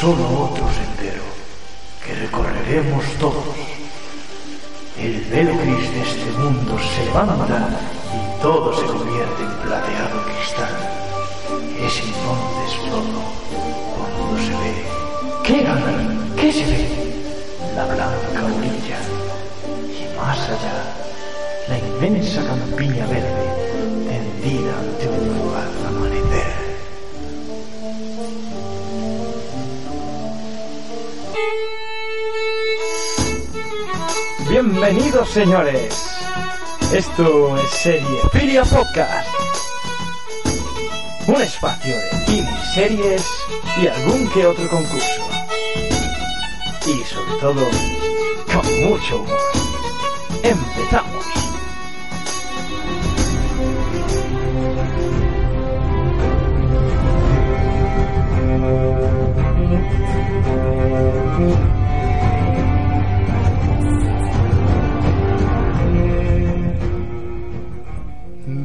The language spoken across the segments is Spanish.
solo otro sendero que recorreremos todos. El velo gris de este mundo se levanta y todo se convierte en plateado cristal. Es entonces todo cuando se ve. ¿Qué gana? ¿Qué se ve? La blanca orilla. Y más allá, la inmensa campiña verde tendida ante un fugaz Bienvenidos señores. Esto es Serie Filia Podcast. Un espacio de cine, series y algún que otro concurso. Y sobre todo, con mucho humor. Empezamos.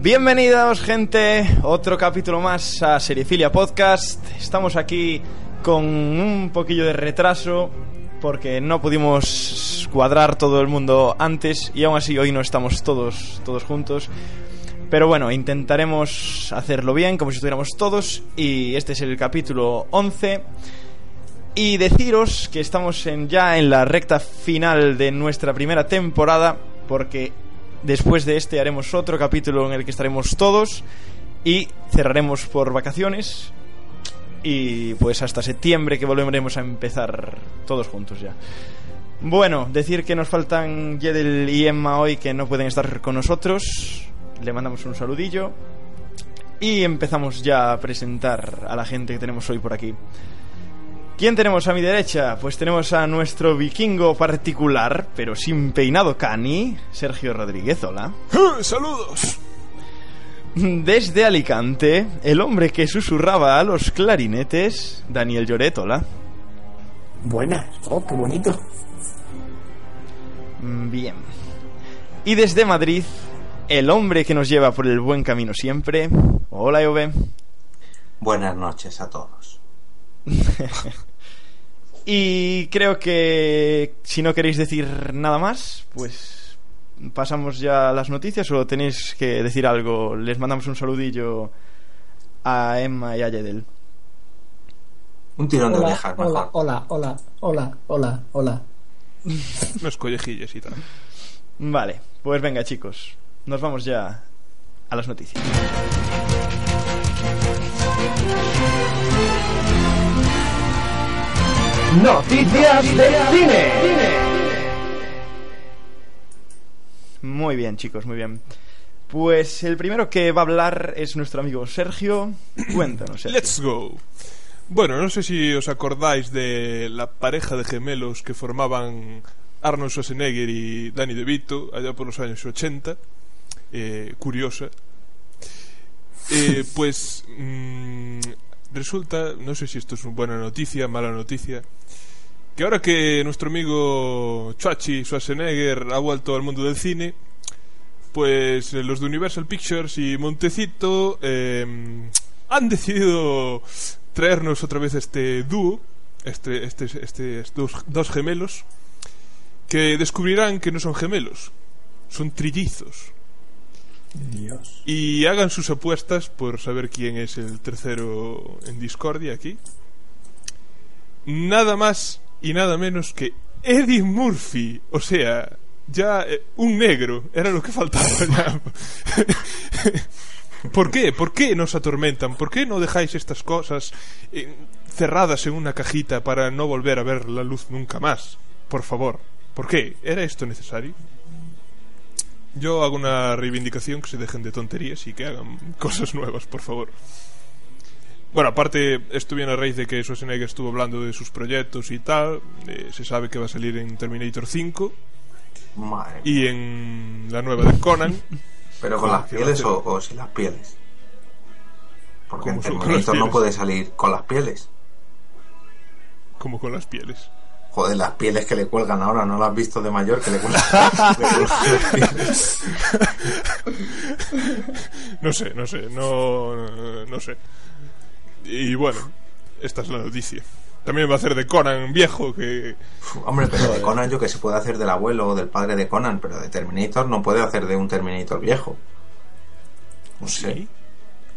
Bienvenidos gente, otro capítulo más a Seriefilia Podcast. Estamos aquí con un poquillo de retraso porque no pudimos cuadrar todo el mundo antes y aún así hoy no estamos todos todos juntos. Pero bueno, intentaremos hacerlo bien como si estuviéramos todos y este es el capítulo 11 y deciros que estamos ya en la recta final de nuestra primera temporada porque Después de este haremos otro capítulo en el que estaremos todos y cerraremos por vacaciones y pues hasta septiembre que volveremos a empezar todos juntos ya. Bueno, decir que nos faltan Yedel y Emma hoy que no pueden estar con nosotros. Le mandamos un saludillo y empezamos ya a presentar a la gente que tenemos hoy por aquí. ¿Quién tenemos a mi derecha? Pues tenemos a nuestro vikingo particular, pero sin peinado cani, Sergio Rodríguez, hola. ¡Saludos! Desde Alicante, el hombre que susurraba a los clarinetes, Daniel Lloret, hola. Buenas, oh, qué bonito. Bien. Y desde Madrid, el hombre que nos lleva por el buen camino siempre, hola Ove. Buenas noches a todos. Y creo que si no queréis decir nada más, pues pasamos ya a las noticias o tenéis que decir algo. Les mandamos un saludillo a Emma y a Yedel. Un tirón de orejas, hola, mejor. hola, hola, hola, hola, hola. Unos collejillos y tal. Vale, pues venga chicos, nos vamos ya a las noticias. Noticias del cine. Muy bien chicos, muy bien. Pues el primero que va a hablar es nuestro amigo Sergio. Cuéntanos. Sergio. Let's go. Bueno, no sé si os acordáis de la pareja de gemelos que formaban Arnold Schwarzenegger y Danny DeVito allá por los años 80. Eh, curiosa. Eh, pues mm, resulta, no sé si esto es una buena noticia, mala noticia, que ahora que nuestro amigo Chachi Schwarzenegger ha vuelto al mundo del cine, pues eh, los de Universal Pictures y Montecito eh, han decidido traernos otra vez este dúo, este, este, este, dos, dos gemelos, que descubrirán que no son gemelos, son trillizos. Y hagan sus apuestas por saber quién es el tercero en discordia aquí. Nada más y nada menos que Eddie Murphy. O sea, ya eh, un negro. Era lo que faltaba ya. ¿Por qué? ¿Por qué nos atormentan? ¿Por qué no dejáis estas cosas eh, cerradas en una cajita para no volver a ver la luz nunca más? Por favor. ¿Por qué? ¿Era esto necesario? Yo hago una reivindicación que se dejen de tonterías y que hagan cosas nuevas, por favor. Bueno, aparte, esto viene a raíz de que Schwarzenegger estuvo hablando de sus proyectos y tal. eh, se sabe que va a salir en Terminator 5 Madre mía. y en la nueva de Conan. ¿Pero con las ¿qué pieles o, o sin las pieles? Porque en ¿Cómo son con Terminator las no puede salir con las pieles. como con las pieles. Joder, las pieles que le cuelgan ahora, ¿no las has visto de mayor? Que le cuelgan. No sé, no sé, no, no, no sé. Y bueno, esta es la noticia. También va a hacer de Conan viejo, que Hombre, pero de Conan yo que se puede hacer del abuelo o del padre de Conan, pero de Terminator no puede hacer de un Terminator viejo. No sé. sí.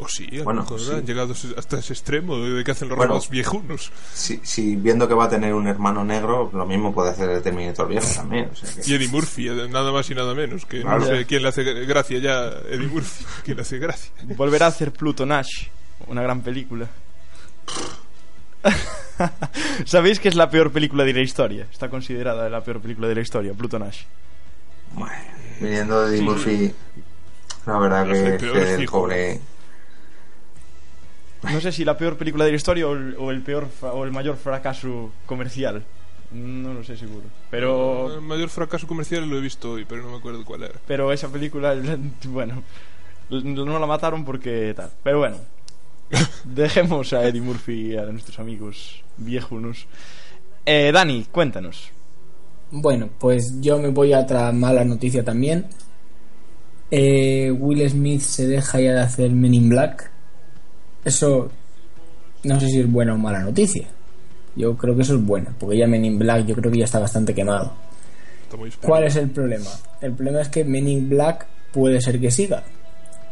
O sí, a lo Bueno, mejor sí. han llegado hasta ese extremo de que hacen los Bueno. robots viejunos. Si, si viendo que va a tener un hermano negro, lo mismo puede hacer de Terminator viejo también. O sea que- Y Eddie Murphy, eh, nada más y nada menos. Que Claro. no sé quién le hace gracia ya, Eddie Murphy. ¿Quién le hace gracia? Volverá a hacer Pluto Nash, una gran película. ¿Sabéis que es la peor película de la historia? Está considerada la peor película de la historia, Pluto Nash. Bueno, viniendo de Eddie Murphy, la verdad No que, que es el fijo. pobre. No sé si la peor película de la historia o el, o el peor o el mayor fracaso comercial. No lo sé seguro. Pero El mayor fracaso comercial lo he visto hoy, pero no me acuerdo cuál era. pero esa película bueno, no la mataron porque tal. Pero bueno, dejemos a Eddie Murphy y a nuestros amigos viejunos. Eh, Dani, cuéntanos. Bueno, pues yo me voy a otra mala noticia también. Eh, Will Smith se deja ya de hacer Men in Black. Eso no sé si es buena o mala noticia. Yo creo que eso es buena, porque ya Men in Black yo creo que ya está bastante quemado. ¿Cuál es el problema? El problema es que Men in Black puede ser que siga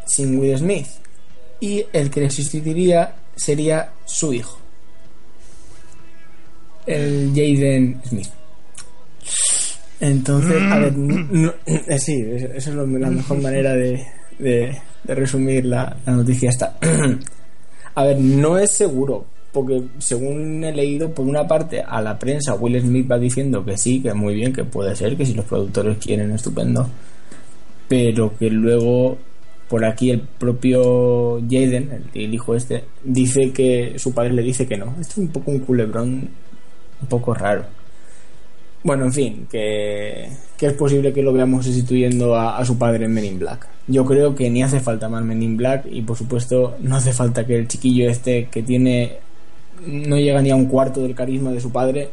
sin Will Smith y el que le sustituiría sería su hijo, el Jaden Smith. Entonces, a ver, no- eh, sí, es- esa es la mejor manera de, de- de resumir la, la noticia esta. A ver, no es seguro, porque según he leído, por una parte, a la prensa Will Smith va diciendo que sí, que muy bien, que puede ser, que si los productores quieren, estupendo, pero que luego por aquí el propio Jaden, el, hijo este, dice que su padre le dice que no. Esto es un poco un culebrón un poco raro. Bueno, en fin, que, que es posible que lo veamos sustituyendo a, a su padre en Men in Black. Yo creo que ni hace falta más Men in Black y por supuesto no hace falta que el chiquillo este que tiene no llega ni a un cuarto del carisma de su padre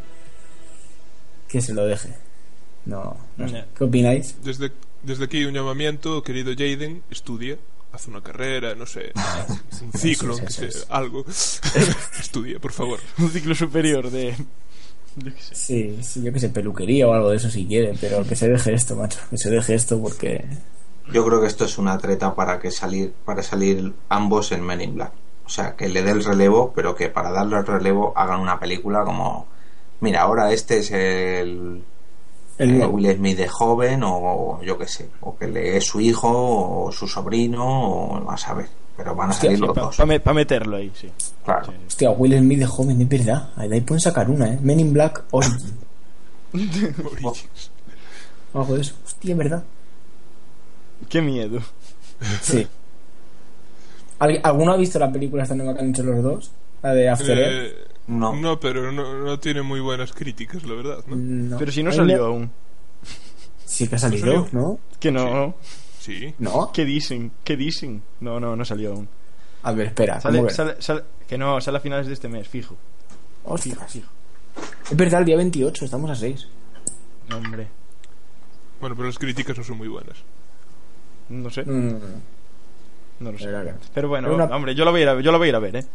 que se lo deje. No, no sé. ¿Qué opináis? Desde, desde aquí un llamamiento, querido Jaden, estudia, haz una carrera, no sé, un ciclo, Eso es, que eso sea, es. algo. estudia, por favor. Un ciclo superior de... yo qué sé. Sí, sí, yo que sé, peluquería o algo de eso si quiere, pero que se deje esto, macho, que se deje esto porque... Yo creo que esto es una treta para que salir para salir ambos en Men in Black. O sea, que le dé el relevo, pero que para darle el relevo hagan una película como mira, ahora este es el, El eh. Will Smith de joven o yo qué sé, o que le es su hijo o su sobrino o a saber, pero van a Hostia, salir sí, los Para dos. meterlo ahí, sí. Claro. Hostia, Will Smith de joven, es verdad. Ahí de ahí pueden sacar una, ¿eh? Men in Black Origin. O algo de eso. Hostia, es verdad. Qué miedo. Sí. ¿Al- ¿Alguno ha visto la película esta nueva que han hecho los dos? La de After Earth. Eh, No. no, pero no, no tiene muy buenas críticas, la verdad, ¿no? No. Pero si no salió aún. Sí que ha ¿No salido? ¿no? Que no. Sí. ¿No? ¿Qué dicen? ¿Qué dicen? No, no, no salió aún. A ver, espera. Sale, ¿cómo que? sale, sale- que no, sale a finales de este mes, fijo. Ostras. Es verdad, el día 28, estamos a 6. Hombre, Bueno, pero las críticas no son muy buenas. no sé, No, no, lo sé. Pero bueno, una- hombre, yo lo voy a ir a, yo lo voy a ir a ver, ¿eh?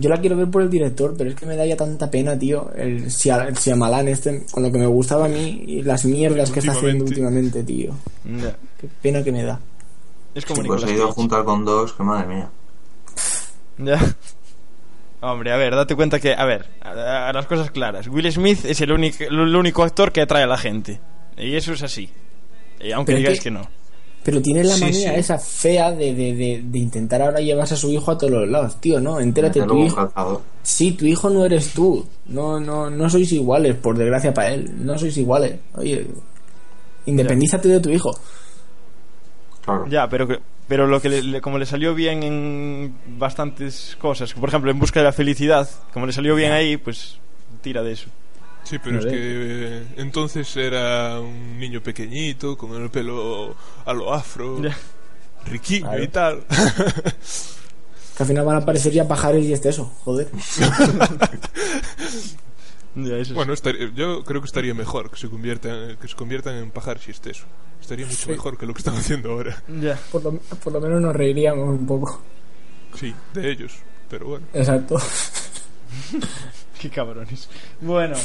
Yo la quiero ver por el director, pero es que me da ya tanta pena, tío. El Sia- el Shyamalan este, con lo que me gustaba a mí y las mierdas que está haciendo últimamente, tío. Qué pena que me da. Es como Sí, pues he ido a juntar con dos, que madre mía. Ya. Hombre, a ver, date cuenta que, a ver, a, a las cosas claras. Will Smith es el único, el único actor que atrae a la gente. Y eso es así. Y aunque Pero digáis que- que no. Pero tiene la Sí, manía sí. esa fea de, de, de, de intentar ahora llevarse a su hijo a todos los lados, tío, ¿no? Entérate, tu hijo. Sí, tu hijo no eres tú. No, no, no sois iguales, por desgracia para él. No sois iguales. Oye, independízate de tu hijo. Claro. Ya, pero que- pero lo que le- le- como le salió bien en bastantes cosas, por ejemplo, en busca de la felicidad, como le salió bien ahí, pues tira de eso. Sí, pero es que eh, entonces era un niño pequeñito, con el pelo a lo afro, Ya. riquillo Claro. y tal. Que al final van a aparecer ya pajares y este eso, joder. Ya, eso sí. Bueno, estaría- yo creo que estaría mejor que se conviertan, que se conviertan en pajares y eso. Estaría mucho mejor que lo que están haciendo ahora. Ya. Por lo, por lo menos nos reiríamos un poco. Sí, de ellos. Pero bueno. Exacto. Qué cabrones. Bueno,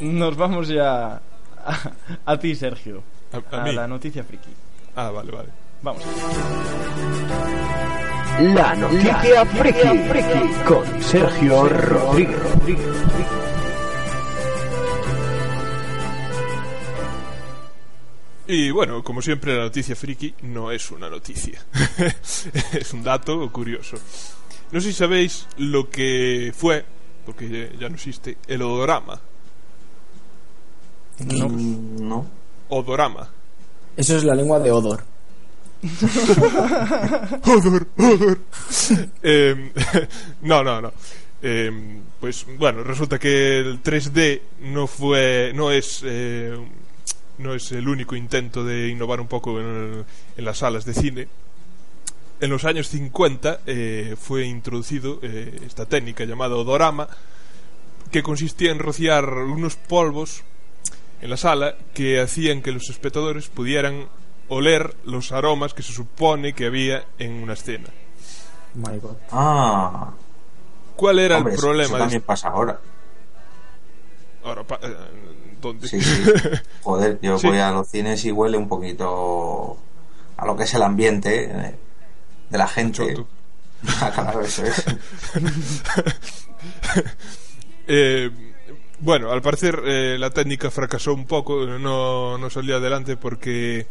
nos vamos ya a, a ti, Sergio. A, a A, mí. la noticia friki. Ah, vale, vale. Vamos. La noticia friki, con Sergio Rodríguez. Y bueno, como siempre, la noticia friki no es una noticia. es un dato curioso. No sé si sabéis lo que fue, porque ya- no existe, el odorama. No. Mm, No. Odorama. Eso es la lengua de Odor. Odor, odor. Em, no, no, no. Em, pues bueno, resulta que el 3D no fue, no es, eh, no es el único intento de innovar un poco en, el- en las salas de cine. En los años 50 eh, fue introducido eh, esta técnica llamada odorama, que consistía en rociar unos polvos en la sala que hacían que los espectadores pudieran oler los aromas que se supone que había en una escena. My God. Ah. ¿Cuál era hombre, el problema? Eso también pasa ahora. Ahora, pa- eh, ¿dónde? Sí, sí. Joder, yo Sí. voy a los cines y huele un poquito a lo que es el ambiente eh, de la gente. Choto. Claro, eso es. Eh, bueno, al parecer eh, la técnica fracasó un poco, no, no salió adelante porque,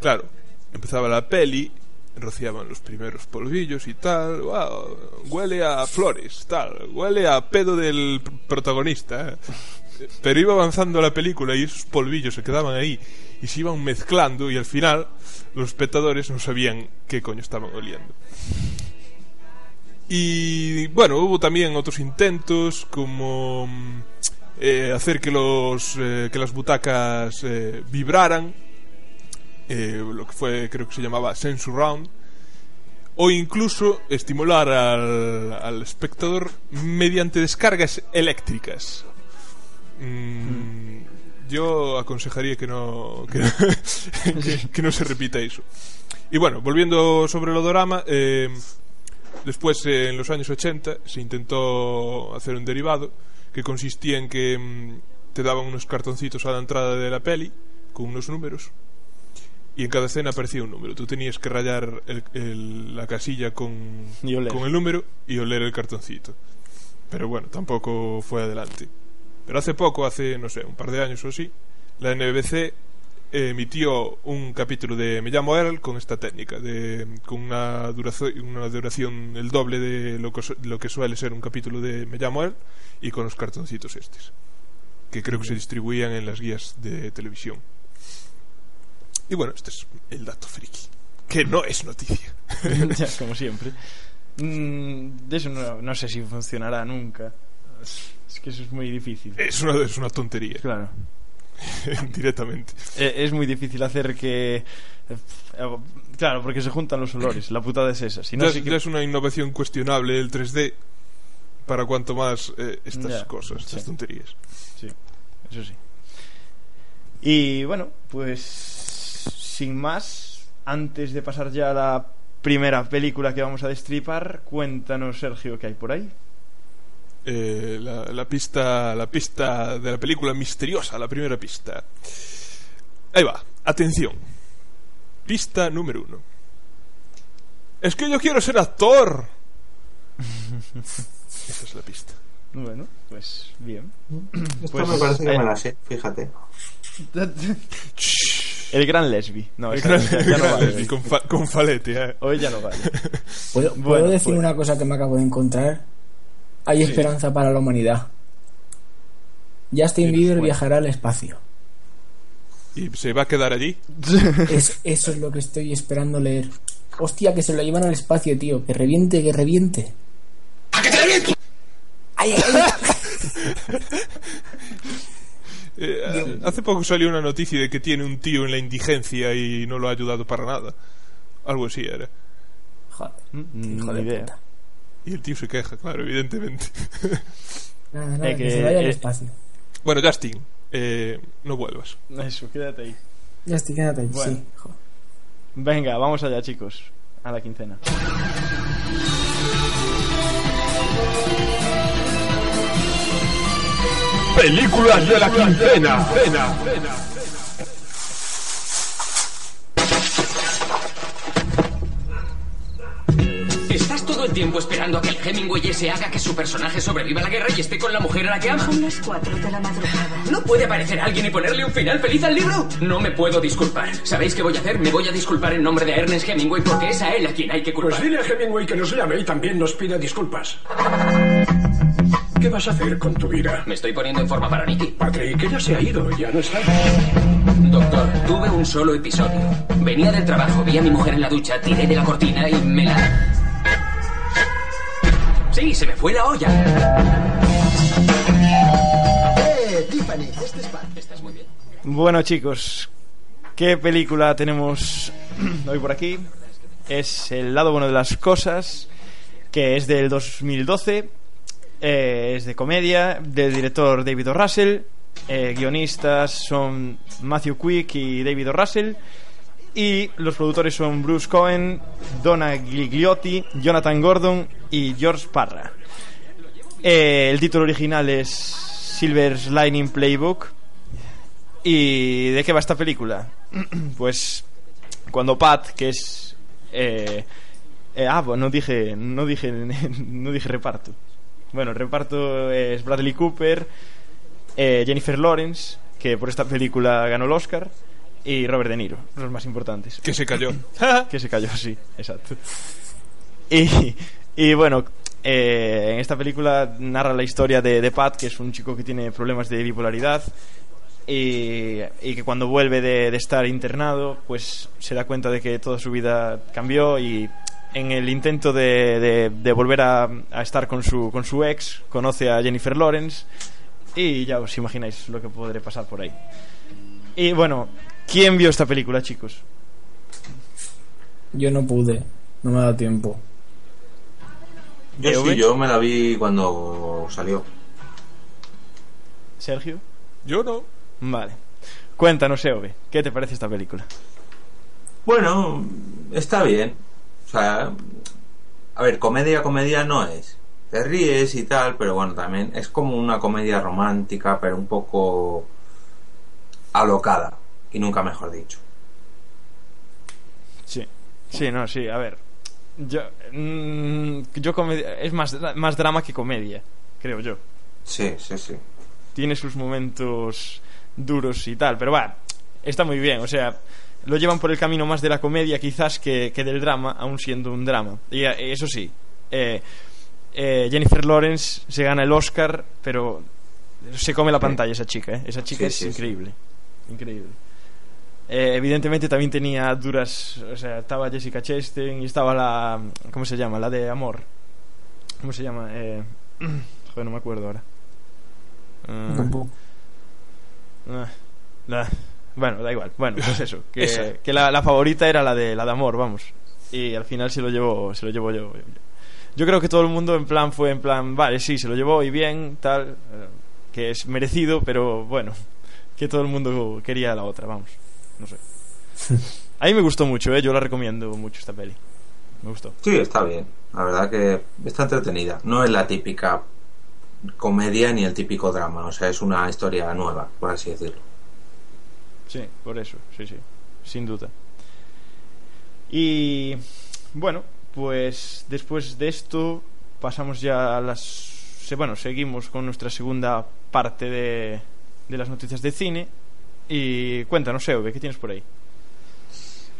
claro, empezaba la peli, rociaban los primeros polvillos y tal, wow, huele a flores, tal, huele a pedo del pr- protagonista. eh. Pero iba avanzando la película y esos polvillos se quedaban ahí y se iban mezclando y al final los espectadores no sabían qué coño estaban oliendo. Y bueno, hubo también otros intentos como mm, eh, hacer que los eh, que las butacas eh, vibraran, lo que fue creo que se llamaba sense round, o incluso estimular al, espectador mediante descargas eléctricas. Mm, Yo aconsejaría que no que, no- que- que no se repita eso. Y bueno, volviendo sobre el odorama, eh, Después, eh, en los años 80, se intentó hacer un derivado que consistía en que mm, te daban unos cartoncitos a la entrada de la peli con unos números y en cada escena aparecía un número. Tú tenías que rayar el- el- la casilla con, con el número y oler el cartoncito. Pero bueno, tampoco fue adelante. Pero hace poco, hace, no sé, un par de años o así, la NBC emitió un capítulo de Me llamo Earl con esta técnica, de, con una duración, una duración el doble de lo que, lo que suele ser un capítulo de Me llamo Earl y con los cartoncitos estos, que creo que se distribuían en las guías de televisión. Y bueno, este es el dato friki, que no es noticia. ya, como siempre. Mm, de eso no, no sé si funcionará nunca. Es, que eso es muy difícil. Es una, es una tontería, Claro. directamente. Eh, Es muy difícil hacer que. eh, Claro, porque se juntan los olores. La putada es esa. Si no, ya, sí es- que- ya es una innovación cuestionable el 3D para cuanto más eh, estas Ya, cosas, estas sí. tonterías. Sí, eso sí. Y bueno, pues sin más, antes de pasar ya a la primera película que vamos a destripar, cuéntanos, Sergio, qué hay por ahí. Eh, la, la pista la pista de la película misteriosa, la primera pista. Ahí va, atención. Pista número uno. Es que yo quiero ser actor. Esa es la pista. Bueno, pues bien. Esto Pues, me parece que eh, me la sé, fíjate. El gran lesbi. No, El gran- ya, el ya no gran vale. Lesbi con, fa- con falete, eh. Hoy ya no vale. ¿Puedo, Bueno, puedo decir pues- una cosa que me acabo de encontrar? Hay esperanza para la humanidad. Justin Bieber viajará al espacio. Y se va a quedar allí. Es, eso es lo que estoy esperando leer. Hostia, que se lo llevan al espacio, tío. Que reviente, que reviente. ¡Ay, ay, ay! Eh, hace poco salió una noticia de que tiene un tío en la indigencia y no lo ha ayudado para nada. Algo así era. Joder, Mm, de idea. puta. Y el tío se queja, claro, evidentemente. Nada, nada, Eh, que, que- se vaya al eh, espacio. Bueno, Justin, eh, no vuelvas. Eso, quédate ahí. Estoy, quédate ahí. Bueno. Sí, jo. Venga, vamos allá, chicos. A la quincena. Películas de la quincena. Estás el tiempo esperando a que el Hemingway ese haga que su personaje sobreviva a la guerra y esté con la mujer a la que ama. Son las 4 de la madrugada. ¿No puede aparecer alguien y ponerle un final feliz al libro? No me puedo disculpar. ¿Sabéis qué voy a hacer? Me voy a disculpar en nombre de Ernest Hemingway porque es a él a quien hay que culpar. Pues dile a Hemingway que nos llame y también nos pida disculpas. ¿Qué vas a hacer con tu vida? Me estoy poniendo en forma para Nicky. Patrick, ella se ha ido, ya no está. Doctor, tuve un solo episodio. Venía del trabajo, vi a mi mujer en la ducha, tiré de la cortina y me la... Sí, se me fue la olla. ¡Eh, Tiffany! Este es Pat. Estás muy bien. Bueno, chicos, ¿qué película tenemos hoy por aquí? Es El lado bueno de las cosas, que es del 2012, eh, es de comedia, del director David O. Russell, eh, guionistas son Matthew Quick y David O. Russell, y los productores son Bruce Cohen, Donna Gigliotti, Jonathan Gordon y George Parra. Eh, el título original es Silver's Lightning Playbook. ¿Y de qué va esta película? pues cuando Pat, que es... eh, eh, ah, bueno, no dije, no dije, no dije reparto. Bueno, el reparto es Bradley Cooper, Jennifer Lawrence, que por esta película ganó el Oscar, y Robert De Niro, los más importantes. Que se cayó. que se cayó, sí, exacto. Y, y bueno, eh, en esta película narra la historia de, de Pat, que es un chico que tiene problemas de bipolaridad y, y que cuando vuelve de, de estar internado, pues se da cuenta de que toda su vida cambió y en el intento de, de- volver a, a estar con su, con su ex, conoce a Jennifer Lawrence y ya os imagináis lo que podré pasar por ahí. Y bueno, ¿quién vio esta película, chicos? Yo no pude, no me ha dado tiempo. Yo sí, yo me la vi cuando salió. Sergio. Yo no. Vale. Cuéntanos, Eove, ¿qué te parece esta película? Bueno, está bien. O sea, a ver, comedia, comedia no es. Te ríes y tal, pero bueno, también es como una comedia romántica, pero un poco alocada. Y nunca mejor dicho. Sí. Sí, no, sí, a ver. Yo, mm, yo comedia- es más, más drama que comedia, creo yo. Sí, sí, sí. Tiene sus momentos duros y tal, pero va, está muy bien, o sea, lo llevan por el camino más de la comedia quizás que, que del drama, aún siendo un drama. Y eh, eso sí, eh, eh, Jennifer Lawrence se gana el Oscar, pero se come la pantalla esa chica, ¿eh? Esa chica Sí, es sí, sí. increíble, increíble. Eh, evidentemente también tenía duras, o sea, estaba Jessica Chastain y estaba la, ¿cómo se llama? La de Amor. ¿Cómo se llama? Eh, joder, no me acuerdo ahora. Ah, Tampoco. ah, bueno, da igual. Bueno, pues eso, que, que la, la favorita era la de la de Amor, vamos. Y al final se lo llevó, se lo llevó yo. Yo creo que todo el mundo en plan fue en plan, vale, sí, se lo llevó y bien, tal, eh, que es merecido, pero bueno, que todo el mundo quería la otra, vamos. No sé. A mí me gustó mucho, ¿eh? yo la recomiendo mucho esta peli. Me gustó. Sí, está bien. La verdad que está entretenida. No es la típica comedia ni el típico drama. O sea, es una historia nueva, por así decirlo. Sí, por eso, sí, sí, sin duda. Y bueno, pues después de esto pasamos ya a las... Bueno, seguimos con nuestra segunda parte de, de las noticias de cine. Y cuéntanos, Eove, ¿qué tienes por ahí?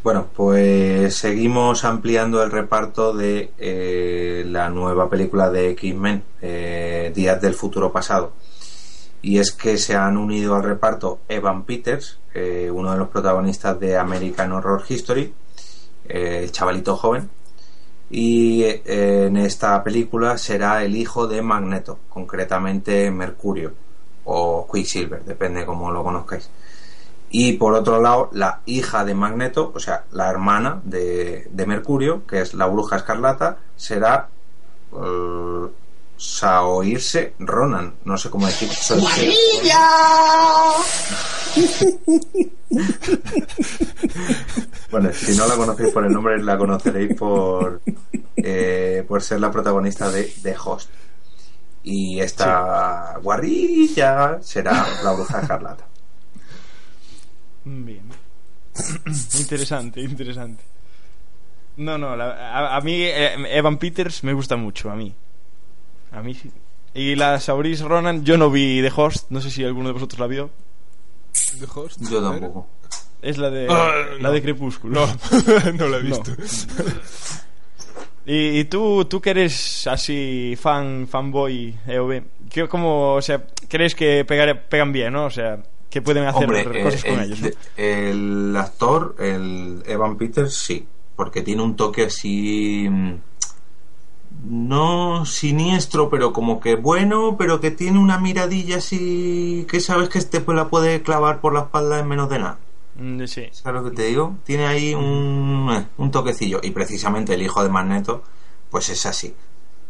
Bueno, pues seguimos ampliando el reparto de eh, la nueva película de X-Men, eh, Días del Futuro Pasado. Y es que se han unido al reparto Evan Peters, eh, uno de los protagonistas de American Horror History, eh, el chavalito joven. Y en esta película será el hijo de Magneto, concretamente Mercurio o Quicksilver, depende cómo lo conozcáis. Y por otro lado, la hija de Magneto, o sea, la hermana de, de Mercurio, que es la bruja escarlata, será eh, Saoirse Ronan. No sé cómo decir. Bueno, si no la conocéis por el nombre, la conoceréis por, eh, por ser la protagonista de The Host. Y esta guarrilla será la bruja escarlata. Bien. interesante, interesante. No, no, la- a, a mí eh, Evan Peters me gusta mucho, a mí. A mí sí. Y la Sauris Ronan, yo no vi The Host, no sé si alguno de vosotros la vio. The Host. Yo tampoco. Es la de Ah, la no. de Crepúsculo. No, no la he No. visto. Y, y tú, tú que eres así fan, fanboy, EOB, ¿qué, cómo, o sea, crees que pegar, pegan bien, ¿no? O sea, que pueden hacer Hombre, cosas eh, con el, ellos, ¿no? de- el actor, el Evan Peters, sí, porque tiene un toque así. mm, No siniestro, pero como que bueno, pero que tiene una miradilla así que sabes que este pues la puede clavar por la espalda en menos de nada. Mm, Sí. ¿Sabes lo que te digo? Tiene ahí un, eh, un toquecillo. Y precisamente el hijo de Magneto, pues es así.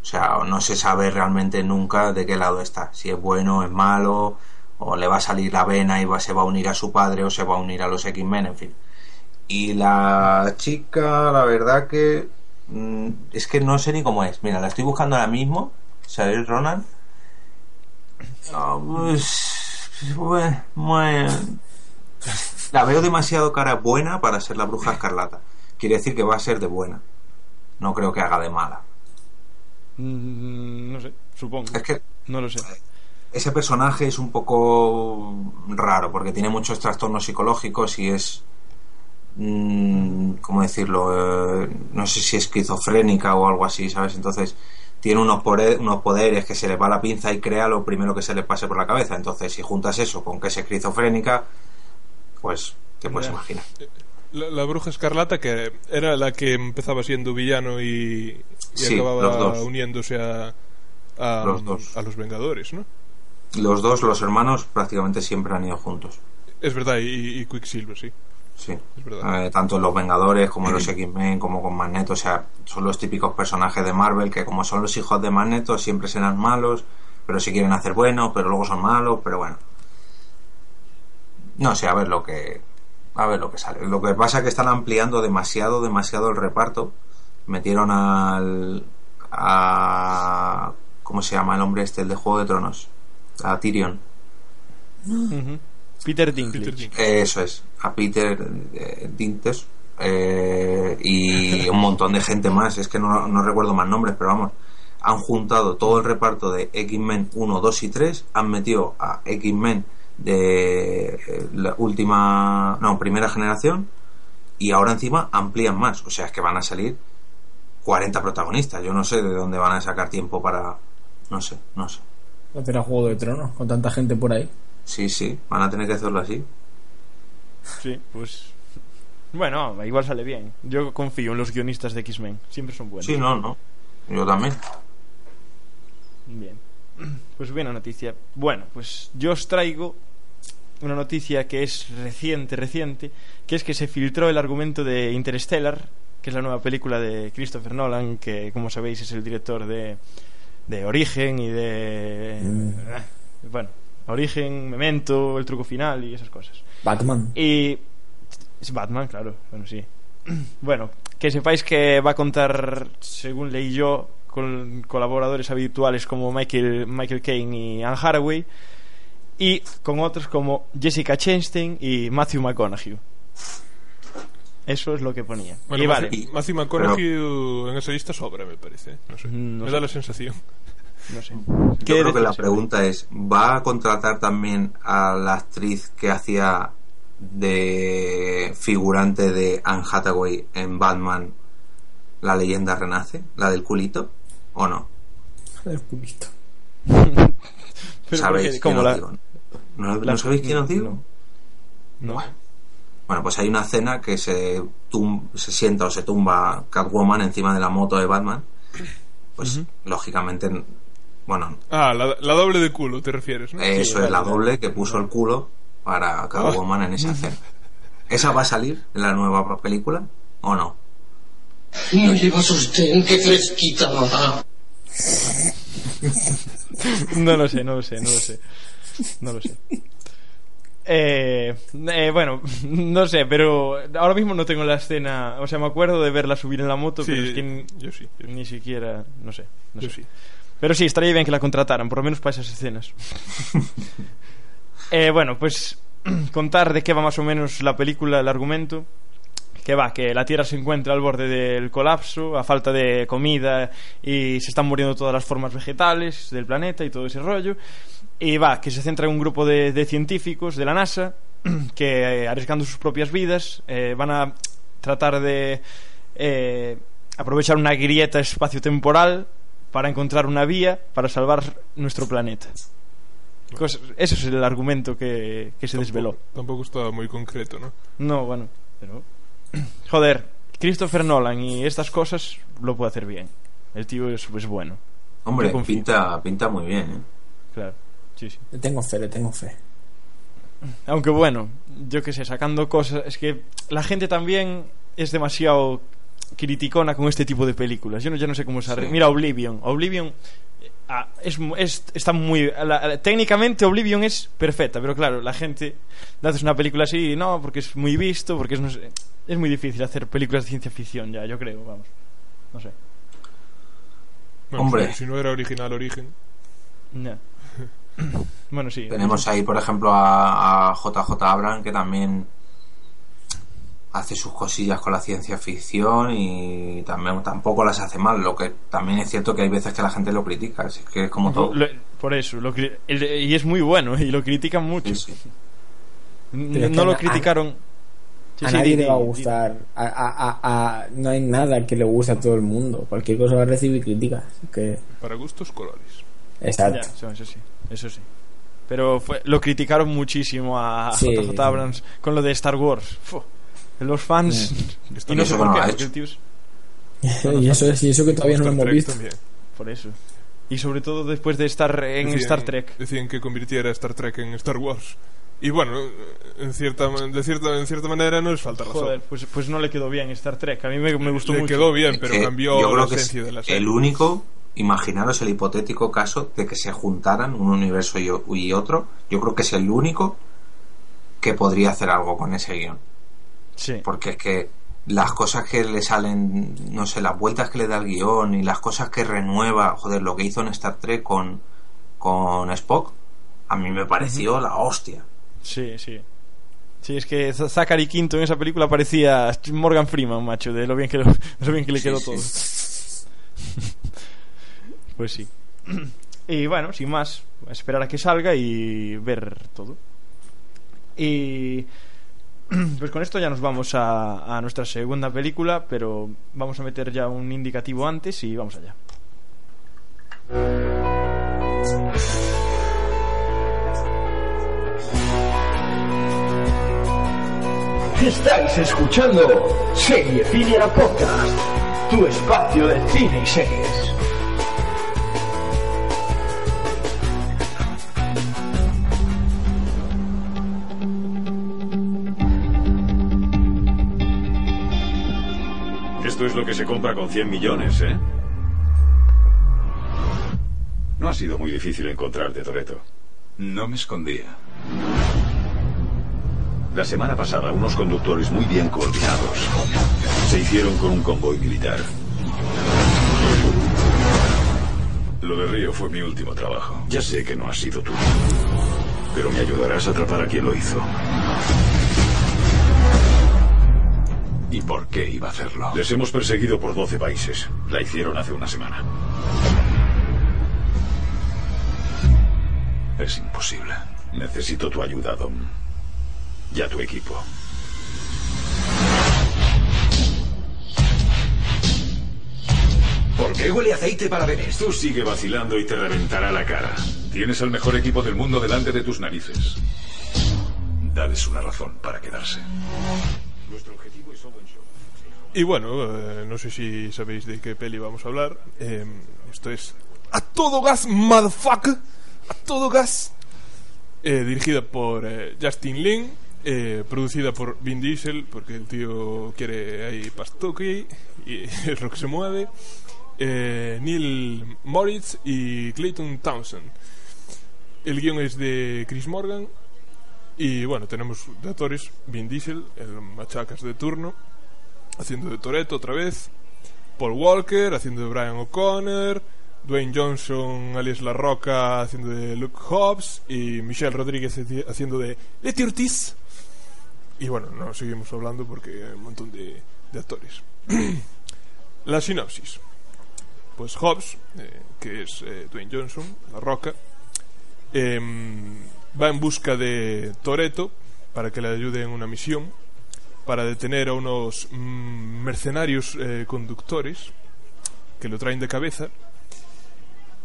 O sea, no se sabe realmente nunca de qué lado está. Si es bueno, es malo, o le va a salir la vena y va, se va a unir a su padre, o se va a unir a los X-Men, en fin. Y la chica, la verdad que. mm, es que no sé ni cómo es. Mira, la estoy buscando ahora mismo. Salir Ronan. Ah, pues, bueno, bueno. La veo demasiado cara buena para ser la bruja escarlata. Quiere decir que va a ser de buena. No creo que haga de mala. Mm, No sé, supongo. Es que No lo sé. Ese personaje es un poco raro porque tiene muchos trastornos psicológicos y es. mm, ¿Cómo decirlo? Eh, no sé si esquizofrénica o algo así, ¿sabes? Entonces tiene unos, pore- unos poderes que se le va la pinza y crea lo primero que se le pase por la cabeza. Entonces, si juntas eso con que es esquizofrénica, pues te puedes imaginar. La, la bruja escarlata, que era la que empezaba siendo villano y, y Sí, acababa los dos. uniéndose a, a, Los dos. a los Vengadores, ¿no? Los dos, los hermanos, prácticamente siempre han ido juntos. Es verdad, y, y Quicksilver, sí. Sí. Es verdad. Eh, tanto en los Vengadores como en los X-Men, como con Magneto. O sea, son los típicos personajes de Marvel que, como son los hijos de Magneto, siempre serán malos, pero si quieren hacer buenos, pero luego son malos. Pero bueno, no sé, a ver lo que. A ver lo que sale. Lo que pasa es que están ampliando demasiado, demasiado el reparto. Metieron al. A, ¿Cómo se llama el hombre este, el de Juego de Tronos? A Tyrion. Ujú. Peter Dinklage. Peter Dinklage. Eso es, a Peter eh, Dintes eh, y un montón de gente más. Es que no, no recuerdo más nombres, pero vamos. Han juntado todo el reparto de X-Men 1, 2 y 3. Han metido a X-Men de eh, la última, no, primera generación. Y ahora encima amplían más. O sea, es que van a salir 40 protagonistas. Yo no sé de dónde van a sacar tiempo para. No sé, no sé. Hacer a Juego de Tronos con tanta gente por ahí. Sí, sí, van a tener que hacerlo así. Sí, pues. Bueno, igual sale bien. Yo confío en los guionistas de X-Men. Siempre son buenos. Sí, no, no. Yo también. Bien. Pues buena noticia. Bueno, pues yo os traigo una noticia que es reciente, reciente, que es que se filtró el argumento de Interstellar, que es la nueva película de Christopher Nolan, que como sabéis es el director de, de Origen y de... eh, Bueno, Origen, Memento, El truco final y esas cosas. Batman. Y. Es Batman, claro. Bueno, sí. Bueno, que sepáis que va a contar, según leí yo, con colaboradores habituales como Michael, Michael Caine y Anne Hathaway. Y con otros como Jessica Chastain y Matthew McConaughey. Eso es lo que ponía. Bueno, y vale, Matthew McConaughey en esa lista sobra, me parece. ¿eh? No sé. No me sé. da la sensación. no sé. Yo ¿Qué creo que la pregunta es, ¿va a contratar también a la actriz que hacía de figurante de Anne Hathaway en Batman La leyenda renace? ¿La del culito? ¿O no? El culito. Pero ¿Sabéis quién ¿cómo os la- digo? ¿No, no la- sabéis quién os digo? No. Bueno. Pues hay una escena que se, tum- se sienta o se tumba Catwoman encima de la moto de Batman. Pues, lógicamente, bueno, Ah, la, la doble de culo, te refieres, ¿no? Eso es la vale. doble que puso el culo para Catwoman en esa escena. ¿Esa va a salir en la nueva película o no? No lleva sostén, qué fresquita. no lo sé, no lo sé, no lo sé. No lo sé. Eh, eh, bueno, no sé, pero ahora mismo no tengo la escena. O sea, me acuerdo de verla subir en la moto, Sí, pero es que ni, yo sí, yo sí. ni siquiera. No sé. No Yo sé. sí. Pero sí, estaría bien que la contrataran, por lo menos para esas escenas. Eh, bueno, pues contar de qué va más o menos la película, el argumento. Que va, que la Tierra se encuentra al borde del colapso, a falta de comida y se están muriendo todas las formas vegetales del planeta y todo ese rollo. Y va, que se centra en un grupo de, de científicos de la NASA que, eh, arriesgando sus propias vidas, eh, van a tratar de eh, aprovechar una grieta espacio-temporal para encontrar una vía para salvar nuestro planeta. Cos- eso es el argumento que, que se desveló. Tampoco está muy concreto, ¿no? No, bueno, pero... Joder, Christopher Nolan y estas cosas lo puede hacer bien. El tío es, es bueno. Hombre, pinta, pinta muy bien, ¿eh? Claro, sí, sí. Le tengo fe, le tengo fe. Aunque bueno, yo qué sé, sacando cosas... Es que la gente también es demasiado criticona con este tipo de películas. Yo no, yo no sé cómo se Sí. Mira Oblivion. Oblivion eh, ah, es, es- está muy... la- la- técnicamente Oblivion es perfecta, pero claro, la gente... Haces una película así, no, porque es muy visto, porque es... No sé, es muy difícil hacer películas de ciencia ficción ya, yo creo, vamos. No sé. Bueno, Hombre. Si, no era original origen. Ya. bueno, sí. Tenemos ahí, por ejemplo, a, a JJ Abrams, que también hace sus cosillas con la ciencia ficción y también tampoco las hace mal. Lo que también es cierto que hay veces que la gente lo critica, es que es como todo. Lo- por eso, lo cri- el- y es muy bueno, y lo critican mucho. Sí, sí. No lo a- criticaron. Sí, a sí, nadie di- le va a di- gustar. A, a- a- a- no hay nada que le guste a todo el mundo. Cualquier cosa va a recibir críticas. así Que, Para gustos, colores. Ya, exacto. eso, eso sí, eso sí. Pero fue, lo criticaron muchísimo a Sí. JJ Abrams con lo de Star Wars. Los fans. Y no eso sé que por qué, porque el tío es- y, eso es, y eso que todavía no lo hemos Trek visto. también. por eso. Y sobre todo después de estar en Decían- Star Trek. Decían que convirtiera Star Trek en Star Wars. Y bueno, en cierta, de cierta, en cierta manera no les falta razón. Joder, pues, pues no le quedó bien Star Trek. A mí me, me gustó Le mucho. quedó bien, Es pero que cambió la es esencia de la serie. el único, imaginaros el hipotético caso de que se juntaran un universo y, otro, yo creo que es el único que podría hacer algo con ese guion. Sí. Porque es que las cosas que le salen, no sé, las vueltas que le da el guion y las cosas que renueva, joder, lo que hizo en Star Trek con, con Spock, a mí me pareció la hostia. Sí, sí. Sí, es que Zachary Quinto en esa película parecía Morgan Freeman, macho, de lo bien que, lo, de lo bien que le Sí, quedó sí. todo. Pues sí. Y bueno, sin más, esperar a que salga y ver todo. Y pues con esto ya nos vamos a, nuestra segunda película, pero vamos a meter ya un indicativo antes y vamos allá. Estáis escuchando Seriefilia Podcast, tu espacio de cine y series. Esto es lo que se compra con 100 millones, ¿eh? No ha sido muy difícil encontrarte, Toreto. No me escondía. La semana pasada, unos conductores muy bien coordinados se hicieron con un convoy militar. Lo de Río fue mi último trabajo. Ya sé que no has sido tú. Pero me ayudarás a atrapar a quien lo hizo. ¿Y por qué iba a hacerlo? Les hemos perseguido por 12 países. La hicieron hace una semana. Es imposible. Necesito tu ayuda, Dom. Y a tu equipo. ¿Por qué huele a aceite para bebés? Tú sigue vacilando y te reventará la cara. Tienes el mejor equipo del mundo delante de tus narices. Dales una razón para quedarse. Y bueno, eh, no sé si sabéis de qué peli vamos a hablar. Eh, esto es A Todo Gas, Motherfucker. A Todo Gas. Eh, dirigida por eh, Justin Lin. eh, producida por Vin Diesel, porque el tío quiere ahí pastoque y es lo que se mueve. Neil Moritz y Clayton Townsend. El guion es de Chris Morgan. Y bueno, tenemos de actores Vin Diesel, el machacas de turno, haciendo de Toreto otra vez. Paul Walker, haciendo de Brian O'Connor. Dwayne Johnson, alias La Roca, haciendo de Luke Hobbs. Y Michelle Rodríguez haciendo de Letty Ortiz. Y bueno, no seguimos hablando porque hay un montón de, de actores. La sinopsis. Pues Hobbs, eh, que es eh, Dwayne Johnson, La Roca, eh, va en busca de Toreto para que le ayude en una misión para detener a unos mm, mercenarios eh, conductores que lo traen de cabeza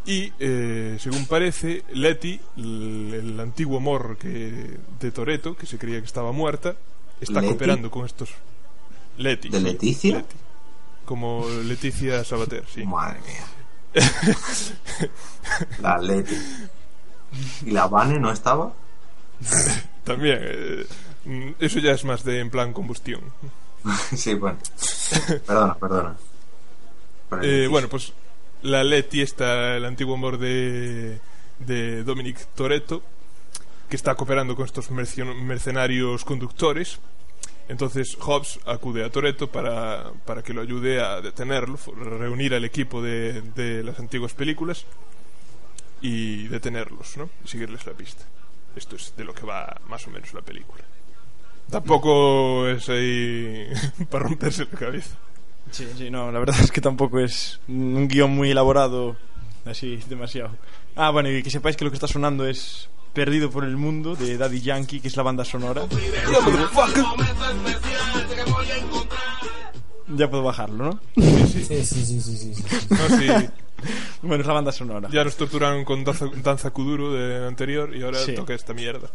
y eh, según parece Letty el, el antiguo amor que, de Toreto que se creía que estaba muerta está ¿Letty? cooperando con estos Letty ¿De Leticia? Letty. como Leticia Sabater sí Madre mía. La Leti. ¿Y la Vane no estaba? también eh, eso ya es más de en plan combustión sí, bueno. Perdona, perdona. Eh, bueno, pues la Letty está el antiguo amor de, de Dominic Toretto, que está cooperando con estos mercenarios conductores. Entonces Hobbs acude a Toretto para, para que lo ayude a detenerlo, reunir al equipo de, de las antiguas películas y detenerlos, ¿no? Y seguirles la pista. Esto es de lo que va más o menos la película. Tampoco es ahí para romperse la cabeza. Sí, sí, no, la verdad es que tampoco es un guion muy elaborado, así, demasiado. Ah, bueno, y que sepáis que lo que está sonando es Perdido por el Mundo de Daddy Yankee, que es la banda sonora. Ya puedo bajarlo, ¿no? Sí, sí. Sí, sí, sí, sí, sí, sí. No, sí. Bueno, es la banda sonora. Ya nos torturaron con Danza, Danza Kuduro de anterior y ahora Sí. toca esta mierda.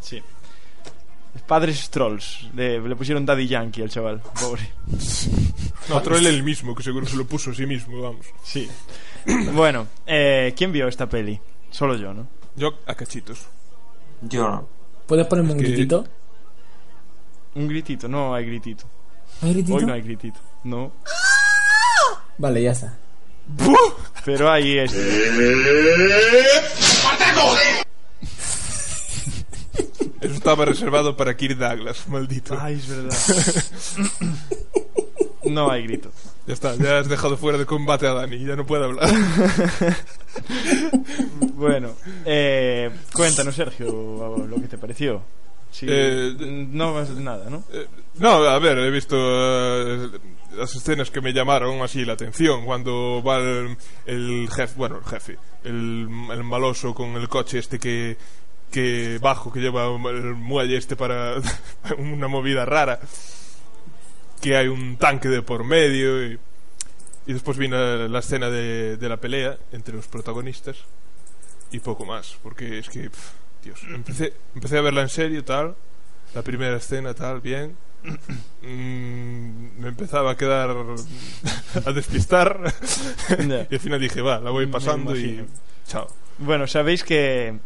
Sí. Padres Trolls. Le, le pusieron Daddy Yankee al chaval, pobre. No, otro él el mismo, que seguro se lo puso a sí mismo, vamos. Sí. Bueno, eh, ¿quién vio esta peli? Solo yo, ¿no? Yo a cachitos. Yo no. ¿Puedes ponerme un que- gritito? Un gritito, no hay gritito. ¿Hay gritito? Hoy no hay gritito. No. Vale, ya está. Pero ahí es. Eso estaba reservado para Kirk Douglas, maldito. Ay, es verdad. No hay grito. Ya está, ya has dejado fuera de combate a Dani, ya no puede hablar. Bueno, eh, cuéntanos, Sergio, lo que te pareció. Sí, Eh, no vas nada, ¿no? Eh, no, a ver, he visto eh, las escenas que me llamaron así la atención. Cuando va el, el jefe, bueno, el jefe, el, el maloso con el coche este que, que bajo, que lleva el muelle este para una movida rara. Que hay un tanque de por medio y, y después viene la escena de, de la pelea entre los protagonistas y poco más, porque es que, Dios, empecé, empecé a verla en serio, tal, la primera escena, tal, bien, Mm, me empezaba a quedar a despistar y al final dije, va, la voy pasando y chao. Bueno, sabéis que.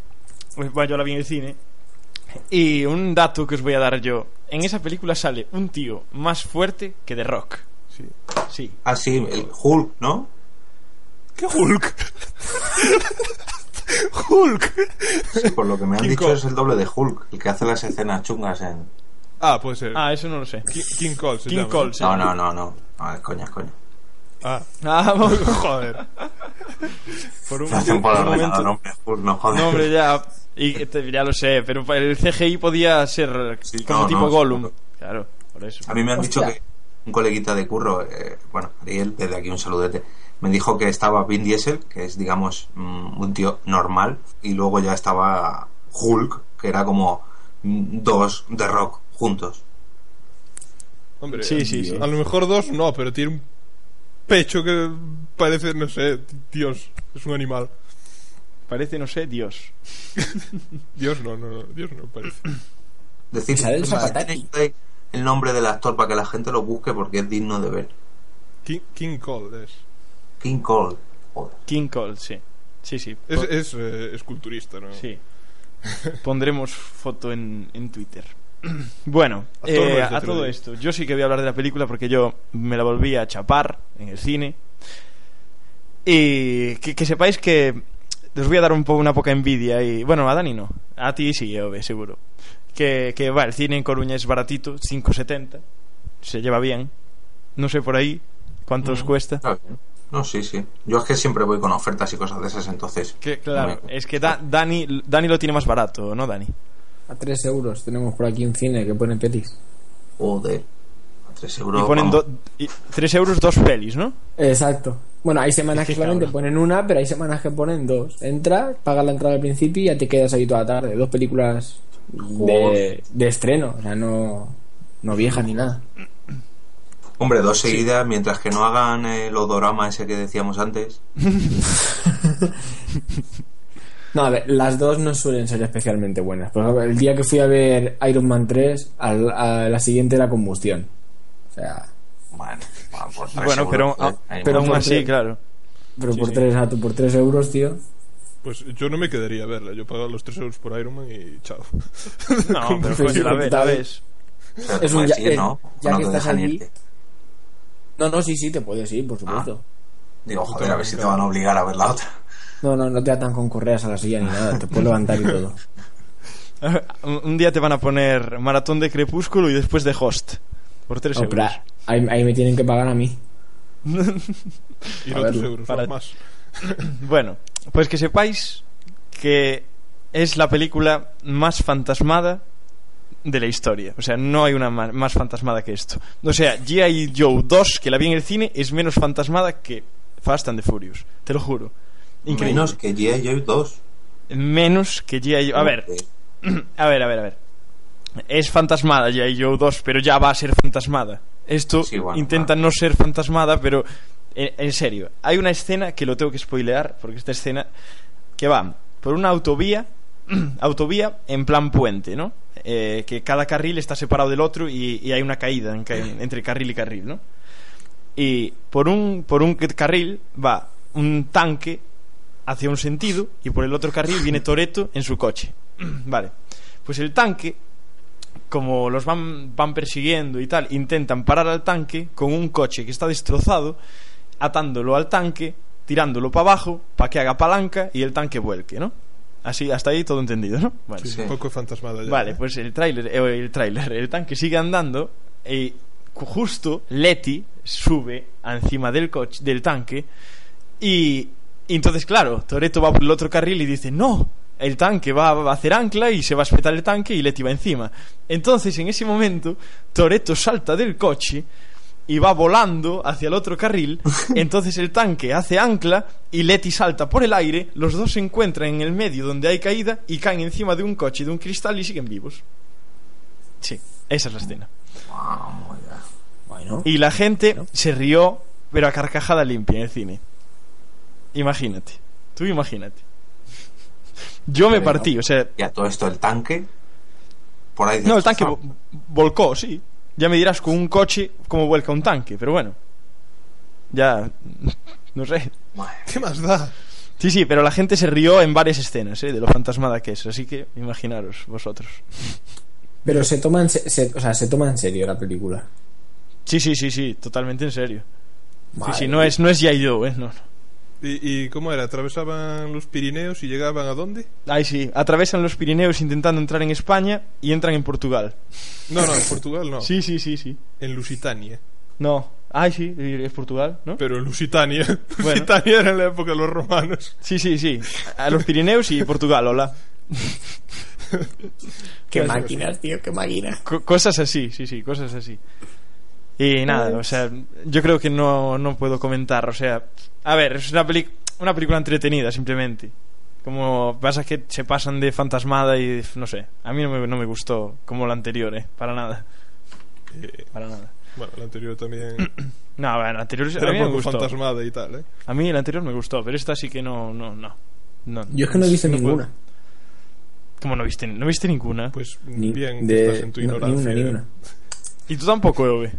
Pues, Bueno, yo la vi en el cine. Y un dato que os voy a dar yo. En esa película sale un tío más fuerte que The Rock. Sí. Sí. Ah, sí, el Hulk, ¿no? ¿Qué Hulk? Hulk. Sí, por lo que me han King dicho Kong. es el doble de Hulk, el que hace las escenas chungas en... Ah, puede ser. Ah, eso no lo sé. King, King Cole se King llama, Cole, sí. No, no, no, no. No, es coña, es coña. Ah, Ah, joder. Por un, Se hacen por un momento. nombre no joder. No, hombre, ya. Y te- ya lo sé, pero el CGI podía ser Sí, como no, tipo no, Gollum. Claro, por eso. A mí me han Hostia. dicho que un coleguita de curro, eh, bueno, Ariel, desde aquí un saludete, me dijo que estaba Vin Diesel, que es, digamos, mm, un tío normal, y luego ya estaba Hulk, que era como dos de rock juntos. Hombre, Sí, sí, sí. A lo mejor dos no, pero tiene un pecho que parece, no sé, Dios, es un animal. Parece, no sé, Dios. Dios no, no, no, Dios no parece. Decir el decir Zapataki. el nombre del actor para que la gente lo busque porque es digno de ver. King, King Cole es. King Cole. Joder. King Cole, sí. Sí, sí. Es, es, eh, esculturista, ¿no? Sí. Pondremos foto en, en Twitter. Bueno, A eh, todo a Troy. esto, yo sí que voy a hablar de la película porque yo me la volví a chapar en el cine. Y que, que sepáis que os voy a dar un poco una poca envidia y bueno, a Dani no, a ti sí, Ove, seguro. Que, que va, el cine en Coruña es baratito, 5.70, se lleva bien. No sé por ahí cuánto os Mm, cuesta. bien. No, sí, sí. Yo es que siempre voy con ofertas y cosas de esas, entonces. Que claro, me- es que Da- Dani, Dani lo tiene más barato, ¿no, Dani? A 3 euros tenemos por aquí un cine que pone pelis. Joder. A 3 euros. Y ponen do- y 3 euros dos pelis, ¿no? Exacto. Bueno, hay semanas que que solamente cabrón. ponen una, pero hay semanas que ponen dos. Entras, pagas la entrada al principio y ya te quedas ahí toda la tarde. Dos películas de, de estreno, o sea, no, no viejas ni nada. Hombre, dos seguidas, mientras que no hagan el odorama ese que decíamos antes. No, a ver, las dos no suelen ser especialmente buenas. Por ejemplo, el día que fui a ver Iron Man 3, al- a la siguiente era combustión. O sea, Bueno, por tres Bueno, pero, euros, ah, hay pero aún por así, tres. claro. pero Sí, por sí. tres por 3 euros, tío. Pues yo no me quedaría a verla. Yo pagaba los 3 euros por Iron Man y chao. No, pero coño, la, ve- la ves. Pero es un ya- ir, eh, ¿no? ya no que estás allí- irte. No, no, sí, sí, te puedes ir, por supuesto. Digo, joder, a ver si te van a obligar a ver la otra. No, no, no te atan con correas a la silla ni nada, te puedes levantar y todo. Un día te van a poner maratón de Crepúsculo y después de Host. Por 3 No, pero euros. ahí, ahí me tienen que pagar a mí. Y A no verlo, 3 euros, para- más. Bueno, pues que sepáis que es la película más fantasmada de la historia. O sea, no hay una ma- más fantasmada que esto. O sea, G.I. Joe 2, que la vi en el cine, es menos fantasmada que Fast and the Furious. Te lo juro. Increíble. Menos que G.I. Joe 2. Menos que G.I. Joe. A ver, a ver, a ver, a ver. Es fantasmada G.I. Joe 2, pero ya va a ser fantasmada. Esto Sí, bueno, intenta claro. no ser fantasmada, pero en, en serio, hay una escena que lo tengo que spoilear, porque esta escena que va por una autovía, autovía en plan puente, ¿no? Eh, que cada carril está separado del otro y, y hay una caída en ca- entre carril y carril, ¿no? Y por un, por un carril va un tanque hacia un sentido y por el otro carril viene Toreto en su coche. vale. Pues el tanque, como los van, van persiguiendo y tal, intentan parar al tanque con un coche que está destrozado, atándolo al tanque, tirándolo para abajo para que haga palanca y el tanque vuelque, ¿no? Así, hasta ahí todo entendido, ¿no? Vale. Sí, Sí. Un poco fantasmada ya. Vale, pues el tráiler, eh, el tráiler, el tanque sigue andando y justo Letty sube encima del coche, del tanque y, y entonces claro, Toreto va por el otro carril y dice no, el tanque va a hacer ancla y se va a espetar el tanque y Letty va encima. Entonces en ese momento Toreto salta del coche y va volando hacia el otro carril. Entonces el tanque hace ancla y Letty salta por el aire. Los dos se encuentran en el medio donde hay caída y caen encima de un coche y de un cristal y siguen vivos. Sí, esa es la escena. Bueno, Y la gente se rió, pero a carcajada limpia en el cine. Imagínate. Tú imagínate. Yo me partí, o sea, Y a todo esto el tanque. Por ahí No, el tanque destrozado. vo- volcó, sí. Ya me dirás con un coche cómo vuelca un tanque, pero bueno. Ya. No sé. ¿Qué más da? Sí, sí, pero la gente se rió en varias escenas, ¿eh? De lo fantasmada que es. Así que imaginaros vosotros. pero se toma, en se- se- o sea, se toma en serio la película. Sí, sí, sí, sí, totalmente en serio. Madre sí, no es, no es. Joe, ¿eh? No, no. ¿Y, ¿Y cómo era? ¿Atravesaban los Pirineos y llegaban a dónde? Ay, sí, atravesan los Pirineos intentando entrar en España y entran en Portugal. No, no, en Portugal no. Sí, sí, sí, sí. En Lusitania. No. Ay, sí, es Portugal, ¿no? Pero en Lusitania. Bueno. Lusitania era en la época de los romanos. Sí, sí, sí. A los Pirineos y Portugal, hola. Qué máquinas, tío, qué máquinas. Co- cosas así, sí, sí, cosas así. Y nada, o sea, yo creo que no, no puedo comentar, o sea, a ver, es una, peli una película entretenida simplemente. Como pasa que se pasan de fantasmada y no sé, a mí no me, no me gustó como la anterior, eh, para nada, Eh, para nada. bueno, la anterior también No, bueno, la anterior a era mí un me gustó. fantasmada y tal, ¿eh? A mí la anterior me gustó, pero esta sí que no, no, no. no Yo es que no he visto no puedo. ninguna. ¿Cómo no viste? ¿No viste ninguna? Pues Ni, bien, de, estás en tu no, ni ignorancia. una, ni ¿eh? una. ¿Y tú tampoco, Ove?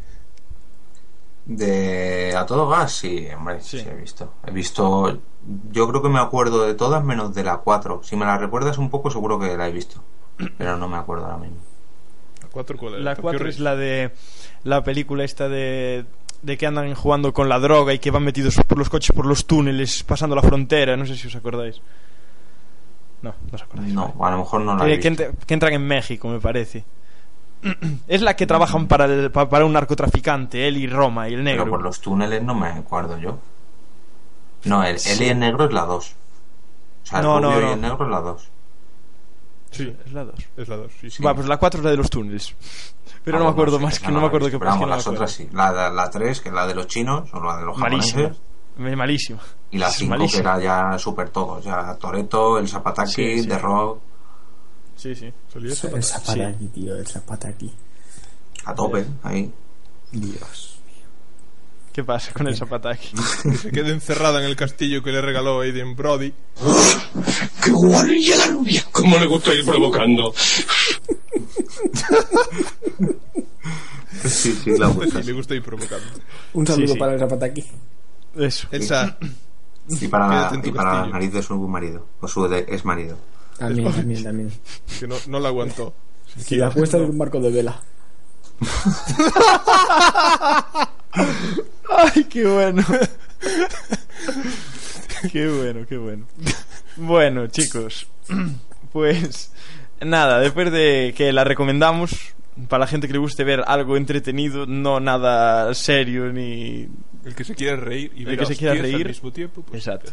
De a todo gas, sí, hombre, sí. Sí. he visto. He visto. Yo creo que me acuerdo de todas menos de la 4. Si me la recuerdas un poco, seguro que la he visto. Pero no me acuerdo ahora mismo. ¿La cuatro cuál era? La Tokyo 4 es la de la película esta de de que andan jugando con la droga y que van metidos por los coches por los túneles pasando la frontera, no sé si os acordáis. No, no os acordáis. No, a lo mejor no la Eh, he que, visto. entra- que entran en México, me parece. Es la que trabajan para, el- pa- para un narcotraficante, él y Roma y el negro. Pero por los túneles no me acuerdo yo. No, el, Sí. él y el negro es la 2. O sea, el No, no, no. y el negro es la 2. Sí, es la 2. Es la 2, sí, sí. Va, pues la 4 es la de los túneles. Pero no me acuerdo más, que no me acuerdo qué pasa. vamos, las otras sí. La, la, la 3, que es la de los chinos, o la de los Malísima. japoneses. Malísima. Y la Es 5, que era ya super todo. Ya Toreto, el Zapataki, Sí, sí. The Rock, Sí, sí. Solía El ser- zapataki, tío, el zapataki. a tope, ahí. Dios. ¿Qué pasa con el Zapataki? que se quede encerrada en el castillo que le regaló Aiden Brody. ¡Qué guarilla la rubia! ¿Cómo le gusta ir provocando? Sí, sí, la Sí, le gusta ir provocando. Un saludo Sí, sí. para el zapataki. Eso. Elsa, Y para, y para la nariz de su marido, o su de- ex marido. También, también, también. que no, no la aguantó. Si la cuesta de un barco de vela. Ay, qué bueno. qué bueno, qué bueno. Bueno, chicos, pues nada, después de que la recomendamos para la gente que le guste ver algo entretenido, no nada serio ni El que se quiera reír y El ver que a se quiera reír. al mismo tiempo. Pues, Exacto.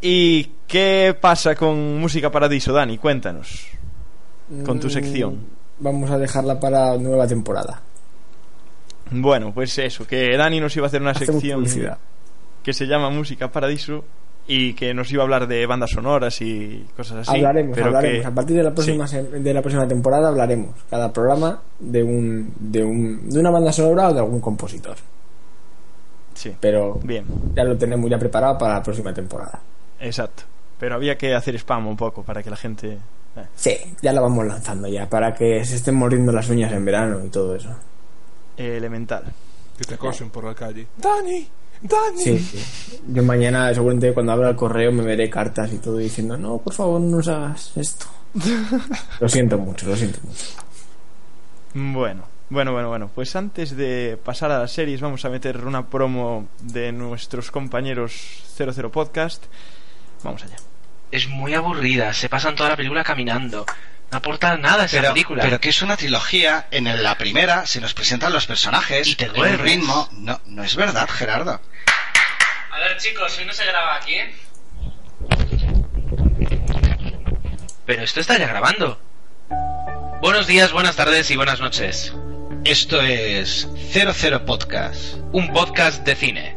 ¿Y qué pasa con Música Paradiso, Dani? Cuéntanos. Con tu Mm, sección. Vamos a dejarla para nueva temporada. Bueno, pues eso, que Dani nos iba a hacer una Hacemos sección publicidad. que se llama Música Paradiso y que nos iba a hablar de bandas sonoras y cosas así. hablaremos, pero hablaremos. que- A partir de la próxima Sí. de la próxima temporada hablaremos. Cada programa de un de un de una banda sonora o de algún compositor. Sí. Pero Bien, ya lo tenemos ya preparado para la próxima temporada. Exacto. Pero había que hacer spam un poco para que la gente... eh, Sí, ya la vamos lanzando ya para que se estén mordiendo las uñas en verano y todo eso. elemental. Que te acosen por la calle. ¡Dani! ¡Dani! Sí, sí. Yo mañana seguramente cuando abra el correo me veré cartas y todo diciendo, no, por favor, no nos hagas esto. lo siento mucho, lo siento mucho. Bueno, bueno, bueno, bueno. Pues antes de pasar a las series vamos a meter una promo de nuestros compañeros 00 Podcast. Vamos allá. Es muy aburrida, se pasan toda la película caminando. No aporta nada esa Pero, película. pero que es una trilogía, en el- la primera se nos presentan los personajes Y te duermes. ritmo. No, no es verdad, Gerardo. A ver, chicos, hoy no se graba aquí, ¿eh? Pero esto está ya grabando. Buenos días, buenas tardes y buenas noches. Esto es 00 Podcast. Un podcast de cine.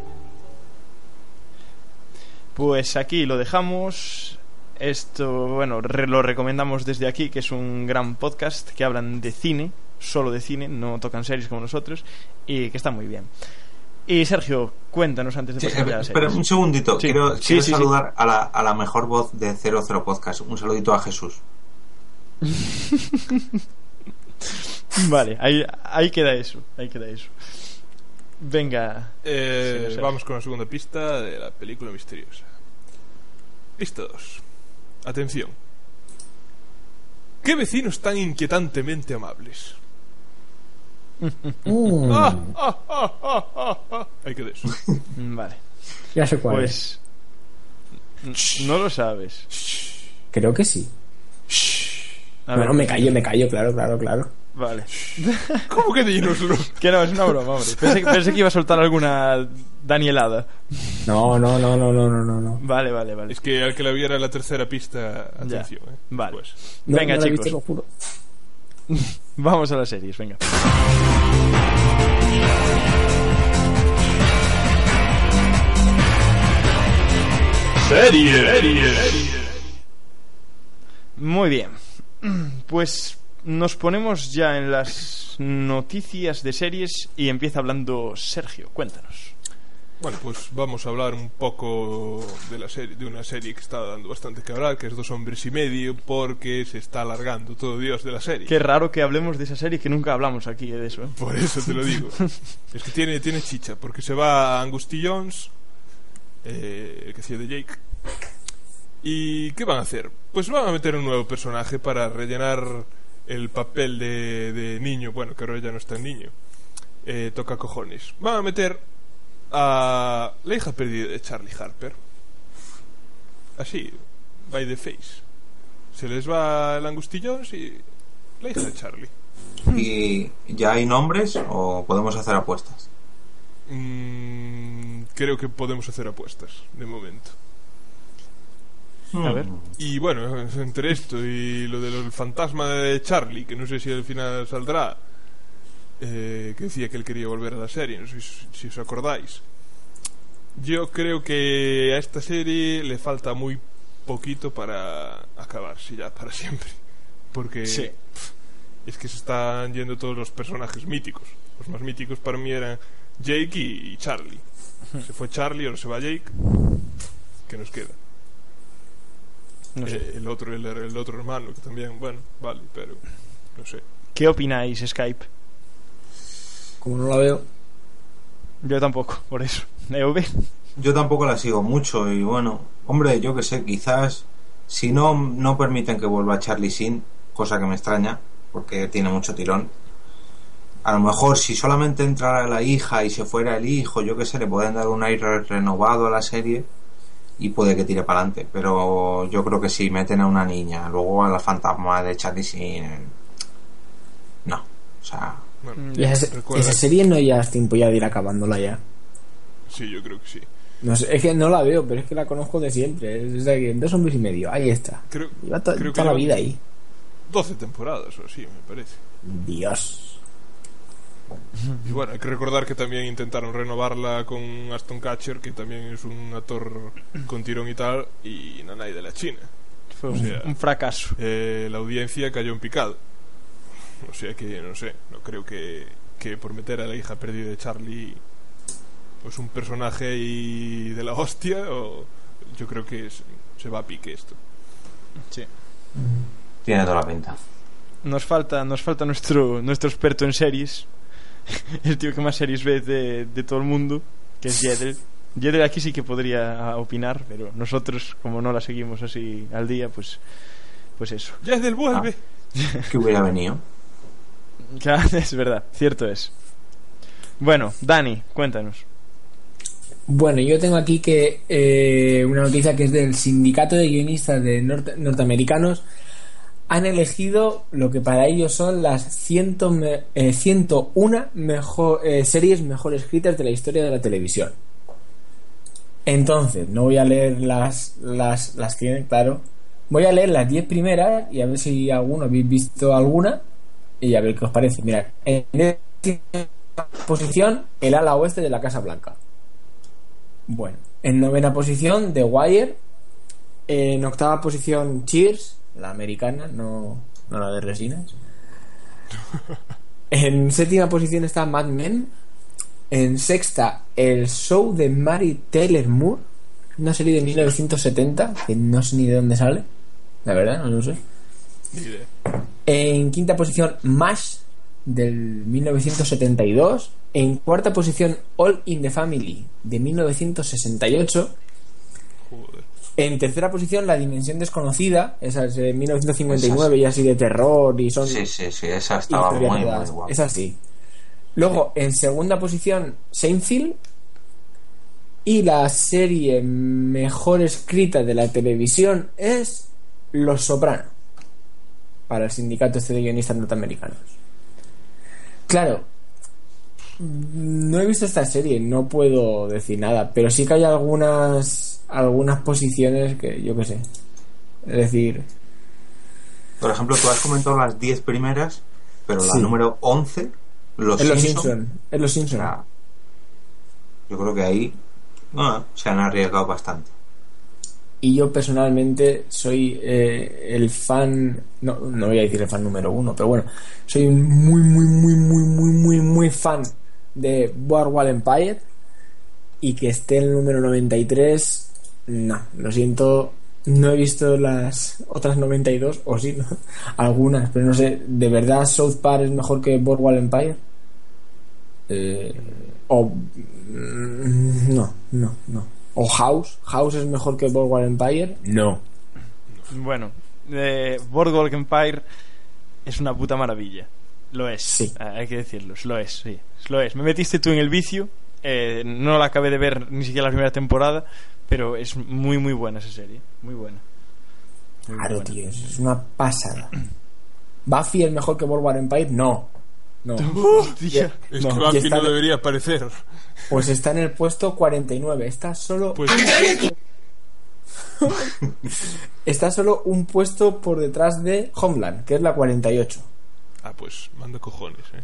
Pues aquí lo dejamos. Esto, bueno, re- lo recomendamos desde aquí, que es un gran podcast que hablan de cine, solo de cine, no tocan series como nosotros, y que está muy bien. Y Sergio, cuéntanos antes de Sí, pasar a eh, las espera series. un segundito. Sí, Quiero, sí, quiero sí, sí. saludar A, la, a la mejor voz de 00 Podcast. Un saludito a Jesús. Vale, ahí, ahí queda eso, ahí queda eso. Venga. Eh, Sí, no sé. vamos con la segunda pista de la película misteriosa. Pista 2. Atención. ¿Qué vecinos tan inquietantemente amables? Mm, Ah, ah, ah, ah, ah, ah. Hay que de eso. Vale. ya sé cuál es. Pues. n- No lo sabes. Creo que sí. A no, ver, no, me callo, me callo, claro, claro, claro. Vale. ¿Cómo que dínoslo? Que no, es una broma, hombre. Pensé, pensé que iba a soltar alguna Danielada. No, no, no, no, no, no, no, no. Vale, vale, vale. Es que al que la viera la tercera pista, atención. eh. Vale. Pues, No, Venga, no chicos. visto, lo juro. Vamos a las series, venga. Muy bien. Pues nos ponemos ya en las noticias de series y empieza hablando Sergio. Cuéntanos. Bueno, pues vamos a hablar un poco de la serie, de una serie que está dando bastante que hablar, que es Dos hombres y medio, porque se está alargando todo Dios de la serie. Qué raro que hablemos de esa serie que nunca hablamos aquí de eso. ¿eh? Por eso te lo digo. es que tiene, tiene chicha, porque se va a Angusti Jones, eh, el que hacía de Jake. ¿Y qué van a hacer? Pues van a meter un nuevo personaje para rellenar el papel de, de niño, bueno, que ahora ya no está en niño. eh, toca cojones. Van a meter a la hija perdida de Charlie Harper. Así, by the face. Se les va el angustillón y la hija de Charlie. ¿Y ya hay nombres o podemos hacer apuestas? Mm, creo que podemos hacer apuestas, de momento. A ver. Y bueno, entre esto y lo del fantasma de Charlie, que no sé si al final saldrá, eh, que decía que él quería volver a la serie, no sé si, si os acordáis. Yo creo que a esta serie le falta muy poquito para acabarse ya para siempre. Porque Sí. pf, es que se están yendo todos los personajes míticos. Los más míticos para mí eran Jake y Charlie. Se fue Charlie, ahora se va Jake. ¿Qué nos queda? No sé. Eh, el otro el, el otro hermano que también bueno vale pero no sé ¿Qué opináis, Skype? Como no la veo. Yo tampoco, por eso. EV. Yo tampoco la sigo mucho y bueno, hombre, yo que sé, quizás si no, no permiten que vuelva Charlie Sin, cosa que me extraña, porque tiene mucho tirón. A lo mejor si solamente entrara la hija y se fuera el hijo, yo que sé, le pueden dar un aire renovado a la serie y puede que tire para adelante. Pero yo creo que si meten a una niña, luego a la fantasma de Charlie Sin, no. O sea, bueno, Y esa, serie no ya es tiempo ya de ir acabándola ya. sí yo creo que sí No sé, es que no la veo, pero es que la conozco de siempre. Es de que dos hombres y medio, ahí está. creo, Lleva to- creo que toda la vida ahí. 12 temporadas o así me parece Dios. Y bueno hay que recordar que también intentaron renovarla con Aston Catcher que también es un actor con tirón y tal y Nanay de la China Fue O un, sea, un fracaso. eh, la audiencia cayó en picado o sea que no sé no creo que, que por meter a la hija perdida de Charlie pues un personaje y de la hostia o yo creo que es- se va a pique esto Sí. tiene toda la pinta. Nos falta, nos falta nuestro, nuestro experto en series. El tío que más series ve de, de todo el mundo, que es Jedel. Jedel aquí sí que podría ah, opinar, pero nosotros, como no la seguimos así al día, pues, pues eso. ya es del vuelve Que hubiera venido. Ya, es verdad, cierto es. Bueno, Dani, cuéntanos. Bueno, yo tengo aquí que eh, una noticia que es del sindicato de guionistas de norte- norteamericanos han elegido lo que para ellos son las 100 me- eh, 101 mejor, eh, series mejor escritas de la historia de la televisión. Entonces, no voy a leer las, las, las que, claro. Voy a leer las 10 primeras y a ver si alguno habéis visto alguna y a ver qué os parece. Mira, en esta posición, el ala oeste de la Casa Blanca. Bueno, en novena posición, The Wire. En octava posición, Cheers, la americana, no, no la de resinas. En séptima posición está Mad Men. En sexta, el show de Mary Taylor Moore, una serie de 1970, que no sé ni de dónde sale, la verdad, no lo sé. En quinta posición, MASH del 1972. En cuarta posición, All in the Family de 1968. En tercera posición, La Dimensión Desconocida, esa es de 1959 y así de terror y son Sí, sí, sí, esa estaba muy, muy guapa. Es así. Luego, en segunda posición, Seinfeld. Y la serie mejor escrita de la televisión es Los Soprano. Para el sindicato este de guionistas norteamericanos. Claro, no he visto esta serie, no puedo decir nada, pero sí que hay algunas algunas posiciones que yo qué sé. Es decir, Por ejemplo, tú has comentado las 10 primeras, pero la Sí. número 11, Los Los Simpson, Los Simpson. o sea, yo creo que ahí ah, se han arriesgado bastante. Y yo personalmente soy eh, el fan, no, no voy a decir el fan número uno, pero bueno, soy un muy, muy, muy, muy, muy, muy, muy fan de Boardwalk Empire y que esté en el número 93, no, lo siento, no he visto las otras 92, o sí, ¿no? algunas, pero no sé, ¿de verdad South Park es mejor que Boardwalk Empire? Eh, o mm, no, no, no. O House, House es mejor que Boardwalk Empire? No. Bueno, eh, Boardwalk Empire es una puta maravilla. Lo es. Sí. Ah, Hay que decirlo. Lo es, sí. Lo es. Me metiste tú en el vicio. eh, no la acabé de ver ni siquiera la primera temporada. Pero es muy, muy buena esa serie. Muy buena. Muy Claro, buena. tío, es una pasada. ¿Buffy es mejor que World War Empire? No. No. Hostia. Es No, que Buffy está- no debería aparecer. Pues está en el puesto 49. Está solo. Pues Está solo un puesto por detrás de Homeland, que es la 48. Ah, pues manda cojones, eh.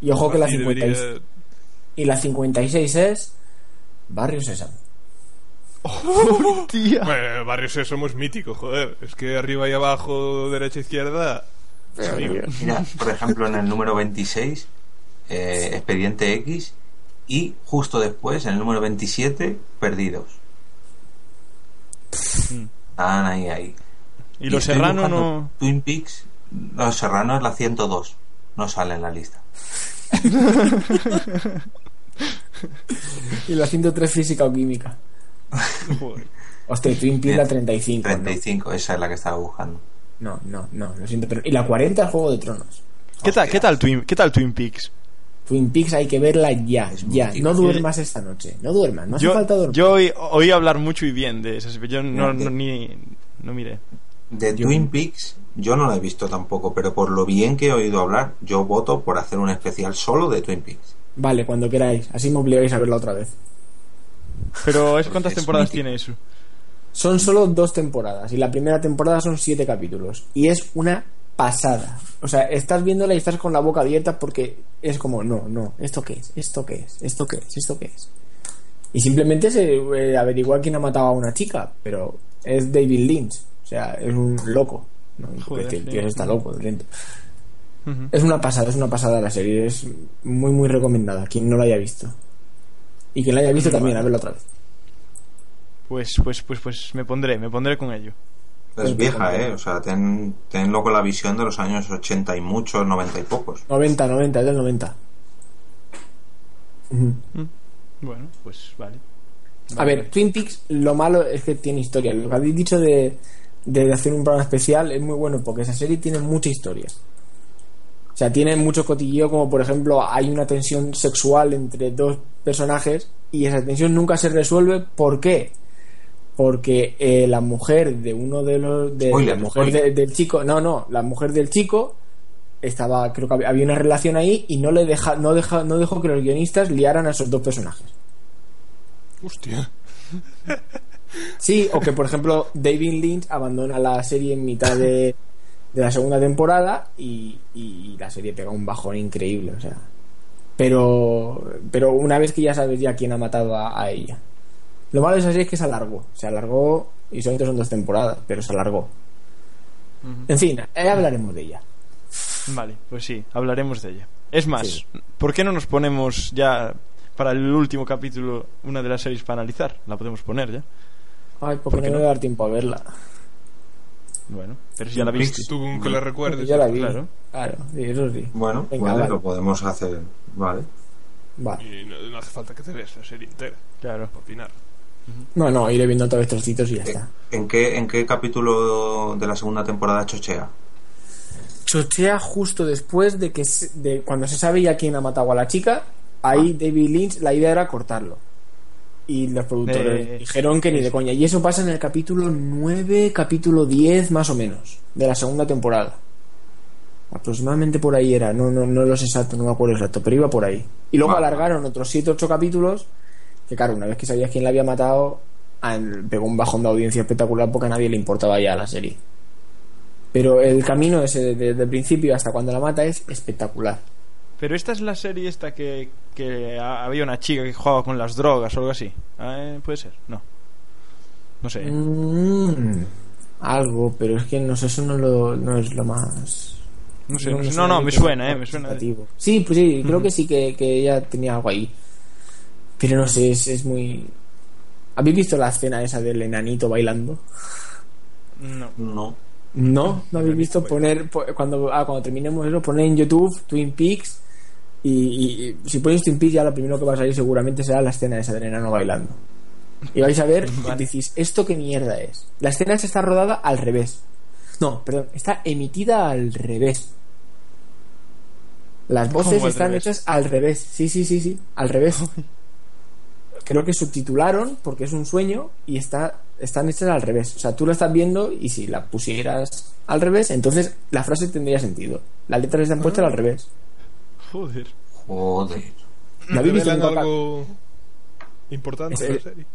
Y ojo que la Buffy 56. debería- Y la 56 es. Barrio Sésamo. Tía. Bueno, Barrio Sésamo es mítico, joder. Es que arriba y abajo, derecha, izquierda. Mira, por ejemplo, en el número 26, eh, Expediente X, y justo después, en el número 27, Perdidos. Están ahí, ahí. Y Los estoy Serrano no. Twin Peaks, Los Serrano es la 102. No sale en la lista. Y la 103 física o química. Hostia, Twin Peaks la 35. ¿no? 35, esa es la que estaba buscando. No, no, no, lo siento, pero. Y la 40 es Juego de Tronos. ¿Qué tal, qué tal, Twin, ¿Qué tal Twin Peaks? Twin Peaks hay que verla ya, ya. No duermas esta noche. No duermas, no hace yo, falta dormir. yo oí, oí hablar mucho y bien de esas. Yo no, no, ni. No miré. De Twin Peaks, yo no la he visto tampoco, pero por lo bien que he oído hablar, yo voto por hacer un especial solo de Twin Peaks. Vale, cuando queráis. Así me obligáis a verla otra vez. Pero ¿es- ¿cuántas Es temporadas mítico. tiene eso? Son solo dos temporadas. Y la primera temporada son siete capítulos. Y es una pasada. O sea, estás viéndola y estás con la boca abierta porque es como, no, no, ¿esto qué es? ¿Esto qué es? ¿Esto qué es? ¿Esto qué es? Y simplemente se eh, averigua quién ha matado a una chica. Pero es David Lynch. O sea, es un loco. No, Joder, es que el sí. tío está loco. Ujú. Es una pasada, es una pasada la serie. Es muy, muy recomendada. Quien no la haya visto. Y quien la haya visto también, a verla otra vez. Pues, pues, pues, pues me pondré, me pondré con ello. Es vieja, ¿eh? O sea, ten, tenlo con la visión de los años 80 y muchos, 90 y pocos. 90, 90, es del 90. Ujú. Bueno, pues vale. A ver, Twin Peaks, lo malo es que tiene historia. Lo que habéis dicho de, de hacer un programa especial es muy bueno porque esa serie tiene mucha historia. O sea, tiene mucho cotilleo, como por ejemplo, hay una tensión sexual entre dos personajes y esa tensión nunca se resuelve. ¿Por qué? Porque eh, la mujer de uno de los. De, Spoiler, la mujer de- del chico. No, no, la mujer del chico estaba. Creo que había- había una relación ahí y no le deja, no deja, no dejó que los guionistas liaran a esos dos personajes. Hostia. Sí, o que por ejemplo David Lynch abandona la serie en mitad de, de la segunda temporada y, y la serie pega un bajón increíble, o sea. Pero, pero una vez que ya sabes ya quién ha matado a, a ella. Lo malo de esa serie es que se alargó. Se alargó y solamente son dos temporadas, pero se alargó. En fin, ya hablaremos de ella. Vale, pues sí, hablaremos de ella. Es más, Sí. ¿por qué no nos ponemos ya para el último capítulo una de las series para analizar? La podemos poner ya. Ay, porque ¿Por no qué me no? voy a dar tiempo a verla. Bueno, pero si ya la viste. Tú con que la recuerdes. Ya la vi. Claro. Claro, sí, eso sí. Bueno, Venga, vale, vale. lo podemos hacer. Vale. Va. Y no, no hace falta que te veas la serie entera. Claro. Para opinar. No, no, iré viendo otra vez trocitos y ya Eh, está. ¿En qué, ¿En qué capítulo de la segunda temporada chochea? chochea justo después de que se- de cuando se sabe ya quién ha matado a la chica ahí David Lynch la idea era cortarlo y los productores Eh, dijeron que ni de coña. Y eso pasa en el capítulo 9 capítulo 10 más o menos de la segunda temporada. Aproximadamente por ahí era no no no lo sé exacto no me acuerdo exacto pero iba por ahí. Y luego alargaron otros 7 8 capítulos que claro una vez que sabías quién la había matado al- pegó un bajón de audiencia espectacular porque a nadie le importaba ya la serie. Pero el camino ese desde el principio hasta cuando la mata es espectacular. Pero esta es la serie esta que, que ha- había una chica que jugaba con las drogas o algo así. Eh, ¿Puede ser? No. No sé. Mm, algo, pero es que no sé, eso no, lo, no es lo más. No sé, me no, sé. no, no, que me suena, eh, me suena. Sí, pues sí, creo que sí, que, que ella tenía algo ahí. Pero no sé, es, es muy. ¿Habéis visto la escena esa del enanito bailando? No. No. No, no habéis visto poner po- cuando ah, cuando terminemos eso poner en YouTube Twin Peaks y, y- si ponéis Peaks ya lo primero que va a salir seguramente será la escena esa del enano bailando y vais a ver y decís esto qué mierda es la escena esa está rodada al revés no perdón está emitida al revés Las voces ¿Cómo al están revés? hechas al revés. Sí, sí, sí, sí, al revés. Creo que subtitularon porque es un sueño y está, están hechas al revés. O sea, tú la estás viendo y si la pusieras al revés, entonces la frase tendría sentido. Las letras están puestas al revés. Joder. Joder. ¿La habéis visto ¿Revelan algo importante Es- de la serie?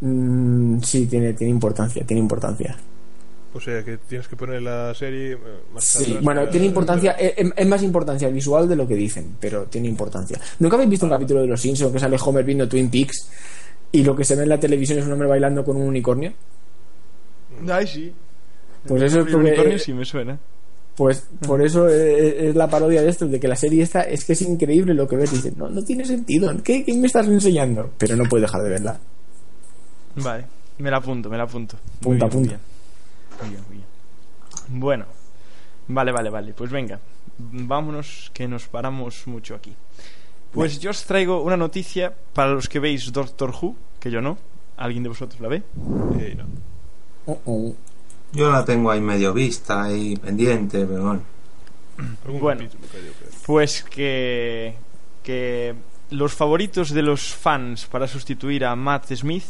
Mm, sí, tiene, tiene importancia, tiene importancia. O sea, que tienes que poner la serie eh, más Sí, atrás bueno, tiene importancia, es, es- es más importancia visual de lo que dicen, pero tiene importancia. ¿Nunca habéis visto un capítulo de Los Simpsons que sale Homer viendo Twin Peaks y lo que se ve en la televisión es un hombre bailando con un unicornio? Ay, sí. Pues eso es El porque- unicornio sí me suena. Pues por eso es, es la parodia de esto, de que la serie esta es que es increíble lo que ves. Dices, no, no tiene sentido, ¿qué, qué me estás enseñando? Pero no puedes dejar de verla. Vale, me la apunto, me la apunto. Muy Punta, bien, punta. Muy bien. Muy bien, muy bien. Bueno, vale, vale, vale. Pues venga, vámonos que nos paramos mucho aquí. Pues yo os traigo una noticia para los que veis Doctor Who, que yo no. ¿Alguien de vosotros la ve? Eh, no. Oh, oh. Yo la tengo ahí medio vista, ahí pendiente, pero bueno. Algún Bueno. Pues que, que los favoritos de los fans para sustituir a Matt Smith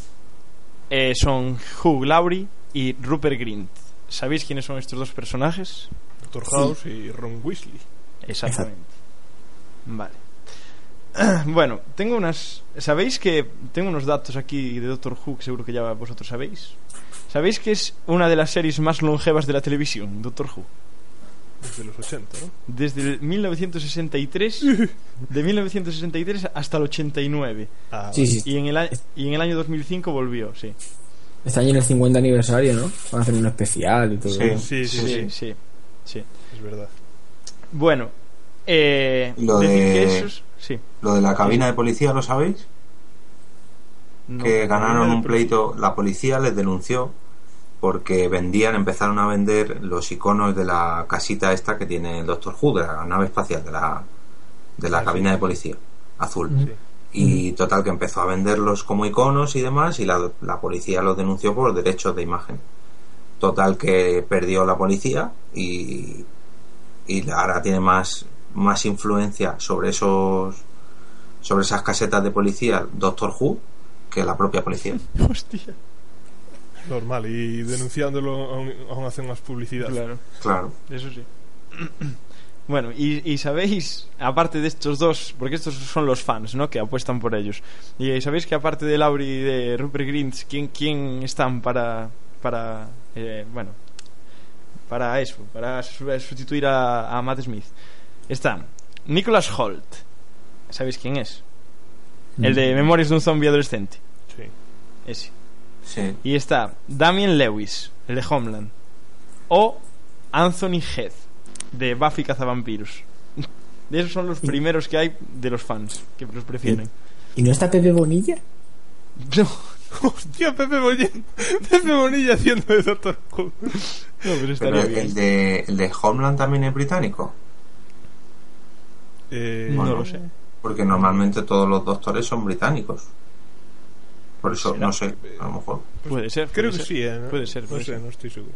eh, son Hugh Laurie y Rupert Grint. ¿Sabéis quiénes son estos dos personajes? Doctor House y Ron Weasley. Exactamente. Vale. Bueno, tengo unas. ¿Sabéis que tengo unos datos aquí de Doctor Who que seguro que ya vosotros sabéis? ¿Sabéis que es una de las series más longevas de la televisión, Doctor Who? Desde los 80, ¿no? Desde el 1963, de 1963 hasta el 89. Ah, Sí, sí. Y en el, a- y en el año 2005 volvió, sí. Este año en el 50 aniversario, ¿no? Van a hacer un especial y todo. Sí, sí, Sí, sí, sí, sí. es verdad. Bueno, eh, Lo de- que esos... Sí. Lo de la cabina de policía, ¿lo sabéis? No, que ganaron un pleito, la policía les denunció porque vendían, empezaron a vender los iconos de la casita esta que tiene el Doctor Who, de la nave espacial, de la, de la cabina de policía, azul. Sí. Y total que empezó a venderlos como iconos y demás y la, la policía los denunció por derechos de imagen. Total que perdió la policía y, y ahora tiene más, más influencia sobre esos sobre esas casetas de policía Doctor Who que la propia policía. Hostia. Normal, y denunciándolo aún, aún hacen más publicidad. Claro. Claro. Eso sí. Bueno, y, y sabéis, aparte de estos dos, porque estos son los fans, ¿no? Que apuestan por ellos. Y sabéis que aparte de Laurie y de Rupert Grint, ¿quién, quién están para, para, eh, bueno, para eso, para su- sustituir a, a Matt Smith? Están Nicholas Holt, ¿sabéis quién es? El de Memorias de un zombie adolescente. Sí. Ese. Sí. Y está Damien Lewis, el de Homeland. O Anthony Head, de Buffy Cazavampiros. De esos son los primeros que hay de los fans, que los prefieren. ¿Y no está Pepe Bonilla? No, Hostia, Pepe Bonilla, Pepe Bonilla haciendo de Doctor Who. no, pero Pero el de, el de Homeland también es británico. Eh, No lo sé. Porque normalmente todos los doctores son británicos. Por eso, ¿Será? no sé, a lo mejor, Puede ser. Creo que sí, ¿eh? Puede ser, No puede sé, ser. no estoy seguro.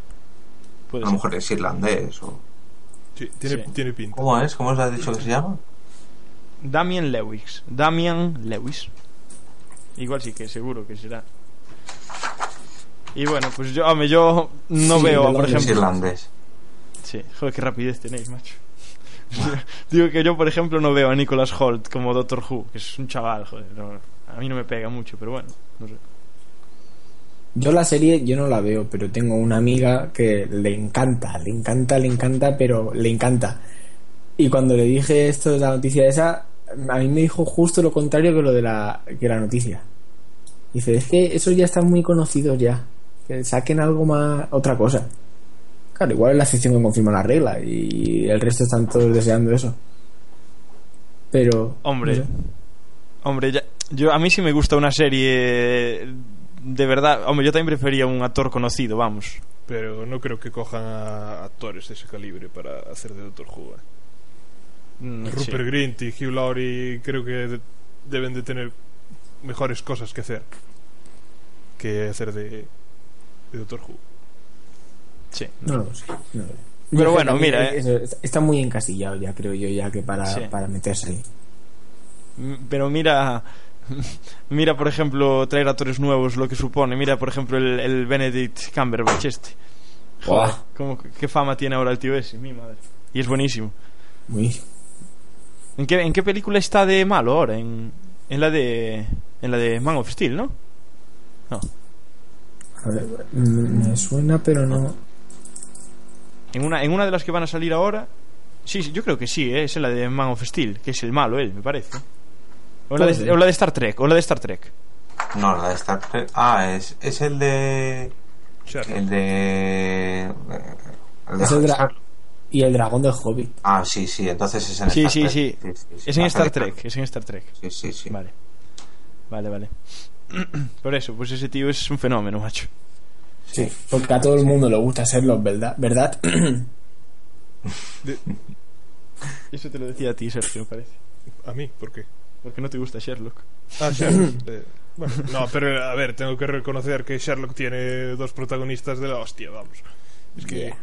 Puede a lo ser. mejor es irlandés o... Sí, tiene, Sí. tiene pinta. ¿Cómo es? ¿Cómo os has dicho que se llama? Damien Lewis. Damian Lewis. Igual sí que seguro que será. Y bueno, pues yo, hombre, yo no Sí, veo, por Londres. Es ejemplo. irlandés. Sí, joder, qué rapidez tenéis, macho. Digo que yo, por ejemplo, no veo a Nicholas Holt como Doctor Who, que es un chaval, a mí no me pega mucho, pero bueno, no sé. Yo la serie yo no la veo, pero tengo una amiga que le encanta, le encanta, le encanta, pero le encanta. Y cuando le dije esto de la noticia esa, a mí me dijo justo lo contrario que lo de la, que la noticia. Dice, es que esos ya están muy conocidos ya. Que saquen algo más, otra cosa. Claro, igual es la excepción que confirma la regla y el resto están todos deseando eso. Pero... Hombre, no sé. hombre, ya- yo a mí sí me gusta una serie de verdad. Hombre, yo también prefería un actor conocido, vamos. Pero no creo que cojan a actores de ese calibre para hacer de Doctor Who. ¿eh? Mm, sí. Rupert Grint y Hugh Laurie creo que de- deben de tener mejores cosas que hacer que hacer de, de Doctor Who. Sí. No lo sé. no lo sé. Pero bueno, mira, eh. eso, está muy encasillado ya, creo yo, ya que para, Sí. para meterse ahí. Pero mira, mira por ejemplo, traer actores nuevos lo que supone. Mira por ejemplo el, el Benedict Cumberbatch este. Joder, cómo- qué fama tiene ahora el tío ese, mi madre. Y es buenísimo. Muy. ¿En qué, en qué película está de malo ahora? En, en la de en la de Man of Steel, ¿no? No. A ver, me suena, pero no. En una, en una de las que van a salir ahora. Sí, sí, yo creo que sí, ¿eh? es en la de Man of Steel, que es el malo él, me parece. O la, Puede de, ser. o la de Star Trek, o la de Star Trek. No, la de Star Trek. Ah, es, es el de. El de. El de Es el dra- Star- y el dragón del Hobbit. Ah, sí, sí, entonces es en Sí, Star sí, Trek. sí. sí, Es en Star. Trek, es en Star Trek. Sí, sí, sí. Vale. Vale, vale. Por eso, pues ese tío es un fenómeno, macho. Sí, porque a todo el mundo le gusta serlo, ¿verdad? ¿Verdad? Eso te lo decía a ti, Sergio, me parece. ¿A mí? ¿Por qué? Porque no te gusta Sherlock. Ah, Sherlock. Eh, bueno, no, pero a ver, tengo que reconocer que Sherlock tiene dos protagonistas de la hostia, vamos. Es que. Yeah.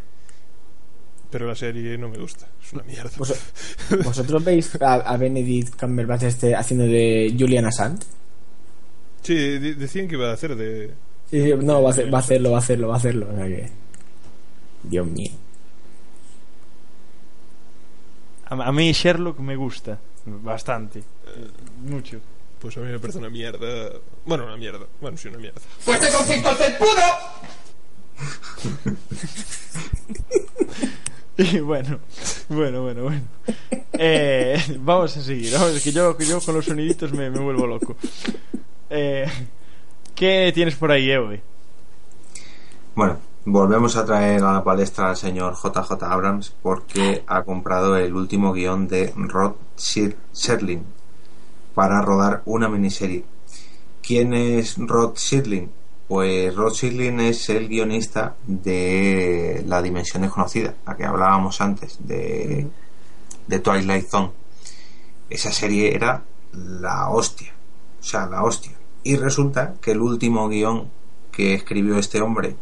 Pero la serie no me gusta, es una mierda. Vos- ¿Vosotros veis a, a Benedict Cumberbatch este haciendo de Julian Assange? Sí, de- decían que iba a hacer de. No, va a, hacer- va a hacerlo, va a hacerlo, va a hacerlo. O sea que... Dios mío. A, a mí Sherlock me gusta bastante. Eh, Mucho. Pues a mí me parece una mierda. Bueno, una mierda. Bueno, sí, una mierda. ¡Pues te consisto el felpudo! Y bueno, bueno, bueno, bueno. Eh, vamos a seguir. Vamos, es que yo, que yo con los soniditos me, me vuelvo loco. Eh, ¿Qué tienes por ahí, Ewe? Bueno, volvemos a traer a la palestra al señor JJ Abrams porque ha comprado el último guion de Rod Serling para rodar una miniserie. ¿Quién es Rod Serling? Pues Rod Serling es el guionista de La Dimensión Desconocida, la que hablábamos antes, de, de Twilight Zone. Esa serie era la hostia, o sea, la hostia. Y resulta que el último guion que escribió este hombre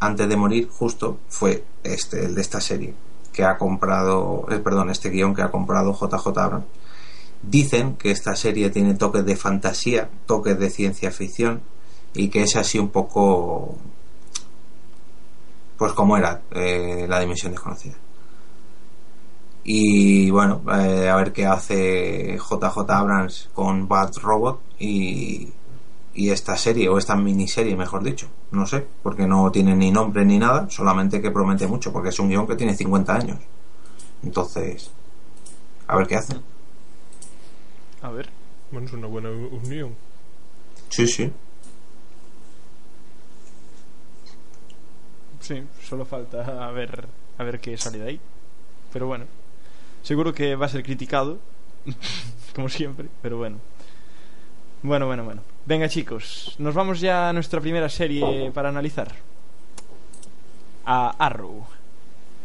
antes de morir justo fue este, el de esta serie que ha comprado, eh, perdón, este guion que ha comprado JJ Abrams. Dicen que esta serie tiene toques de fantasía, toques de ciencia ficción y que es así un poco pues como era eh, la dimensión desconocida. Y bueno, eh, a ver qué hace JJ Abrams con Bad Robot y, y esta serie, o esta miniserie, mejor dicho. No sé, porque no tiene ni nombre ni nada, solamente que promete mucho, porque es un guion que tiene 50 años. Entonces, a ver qué hace. A ver. Bueno, es una buena unión. Sí, sí. Sí, solo falta a ver, a ver qué sale de ahí. Pero bueno, seguro que va a ser criticado, como siempre, pero bueno. Bueno, bueno, bueno. Venga chicos, nos vamos ya a nuestra primera serie para analizar. A Arrow.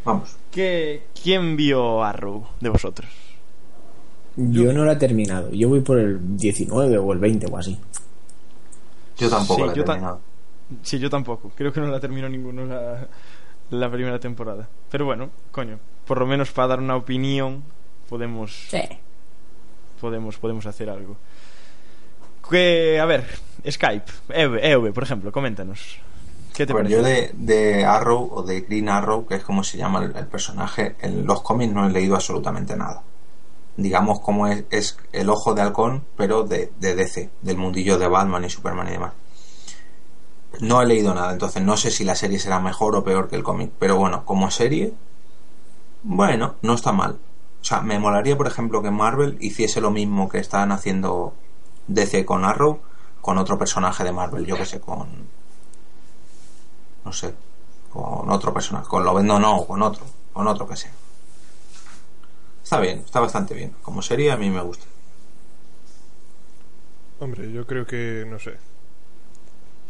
Vamos. ¿Qué, ¿Quién vio Arrow de vosotros? Yo no la he terminado. Yo voy por el 19 o el 20 o así. Yo tampoco Sí, la he yo ta- terminado. Sí, yo tampoco. Creo que no la terminó ninguno la, la primera temporada. Pero bueno, coño, por lo menos para dar una opinión podemos podemos podemos hacer algo. Que, a ver, Skype, Eve, Eve, por ejemplo, coméntanos. ¿Qué te Bueno, yo de, de Arrow o de Green Arrow, que es como se llama el, el personaje, en los cómics no he leído absolutamente nada. Digamos como es, es el ojo de halcón, pero de, de DC, del mundillo de Batman y Superman y demás. No he leído nada, entonces no sé si la serie será mejor o peor que el cómic. Pero bueno, como serie, bueno, no está mal. O sea, me molaría, por ejemplo, que Marvel hiciese lo mismo que están haciendo DC con Arrow, con otro personaje de Marvel, yo que sé, con no sé, con otro personaje, con Lovendo no, o con otro, con otro que sea. Está bien, está bastante bien. Como serie a mí me gusta. Hombre, yo creo que, no sé.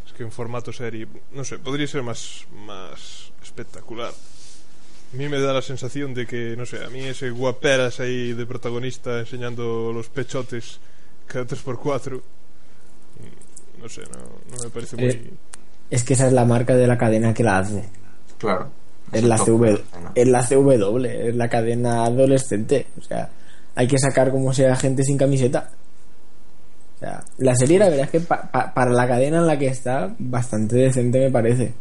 Es que en formato serie, no sé, podría ser más, más espectacular. A mí me da la sensación de que, no sé, a mí ese guaperas ahí de protagonista enseñando los pechotes cada 3x4, mm, no sé, no, no me parece muy... Eh, Es que esa es la marca de la cadena que la hace. Claro. Es la, CW, es la CW, es la cadena adolescente. O sea, hay que sacar como sea gente sin camiseta. O sea, la serie, la verdad es que pa- pa- para la cadena en la que está, bastante decente me parece.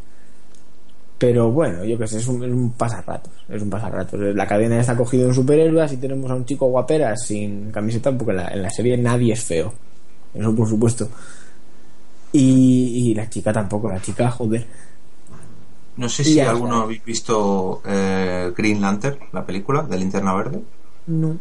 Pero bueno, yo qué sé, es un, es un pasarratos. Es un pasarratos. La cadena está cogido en superhéroes y tenemos a un chico guaperas sin camiseta, porque en la, en la serie nadie es feo. Eso por supuesto. Y, y la chica tampoco, la chica, joder. No sé si alguno joder. habéis visto eh, Green Lantern, la película de Linterna Verde. No.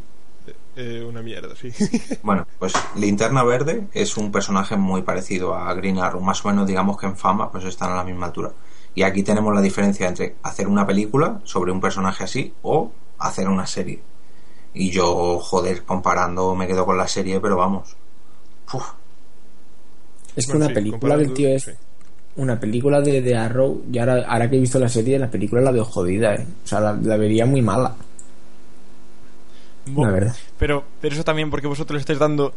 Eh, una mierda, sí. Bueno, pues Linterna Verde es un personaje muy parecido a Green Arrow, más o menos digamos que en fama pues están a la misma altura. Y aquí tenemos la diferencia entre hacer una película sobre un personaje así o hacer una serie. Y yo, joder, comparando me quedo con la serie, pero vamos. Uf, Es que Bueno, una sí, película del tío es sí. una película de, de Arrow y ahora, ahora que he visto la serie la película la veo jodida ¿eh? o sea la, la vería muy mala Bo- la verdad Pero, pero eso también porque vosotros le estáis dando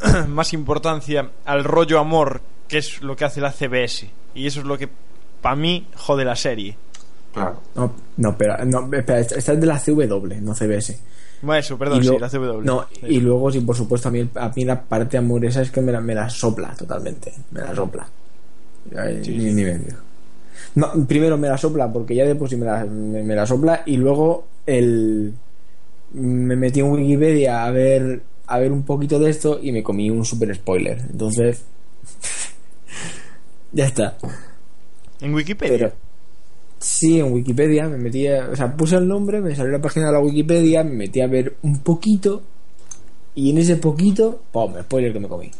más importancia al rollo amor, que es lo que hace la CBS. Y eso es lo que, para mí, jode la serie. claro. no, no, pero, no, espera esta es de la CW no CBS Bueno, eso, perdón, sí, la CW. no, Sí. y luego sí por supuesto a mí, a mí la parte amorosa es que me la, me la sopla totalmente me la sopla Ay, ni, ni me no, primero me la sopla porque ya de por sí me la, me, me la sopla y luego el me metí en Wikipedia a ver a ver un poquito de esto y me comí un super spoiler entonces ya está En Wikipedia. pero sí en Wikipedia me metí a- o sea puse el nombre me salió la página de la Wikipedia me metí a ver un poquito y en ese poquito pum spoiler que me comí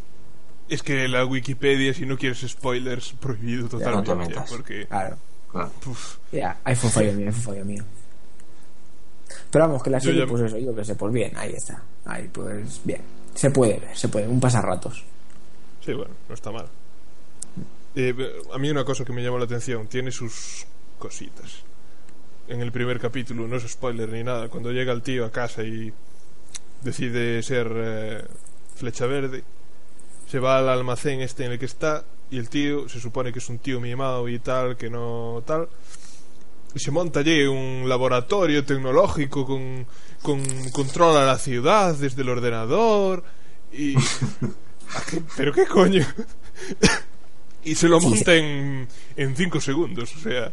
Es que la Wikipedia, si no quieres spoilers, prohibido totalmente. porque. claro Ya, ahí fue fallo mío, ahí fue fallo mío. Pero vamos, que la Yo serie, ya- pues eso, yo que sé, pues bien, ahí está. Ahí, pues bien. Se puede ver, se puede, un pasarratos. sí, bueno, no está mal. Eh, a mí una cosa que me llamó la atención, tiene sus cositas. En el primer capítulo, no es spoiler ni nada, cuando llega el tío a casa y decide ser eh, flecha verde, se va al almacén este en el que está y el tío se supone que es un tío mimado y tal, que no tal. Y se monta allí un laboratorio tecnológico con, con controla la ciudad desde el ordenador y... ¿A qué? ¿Pero qué coño? Y se lo Sí, monta en, en cinco segundos, o sea...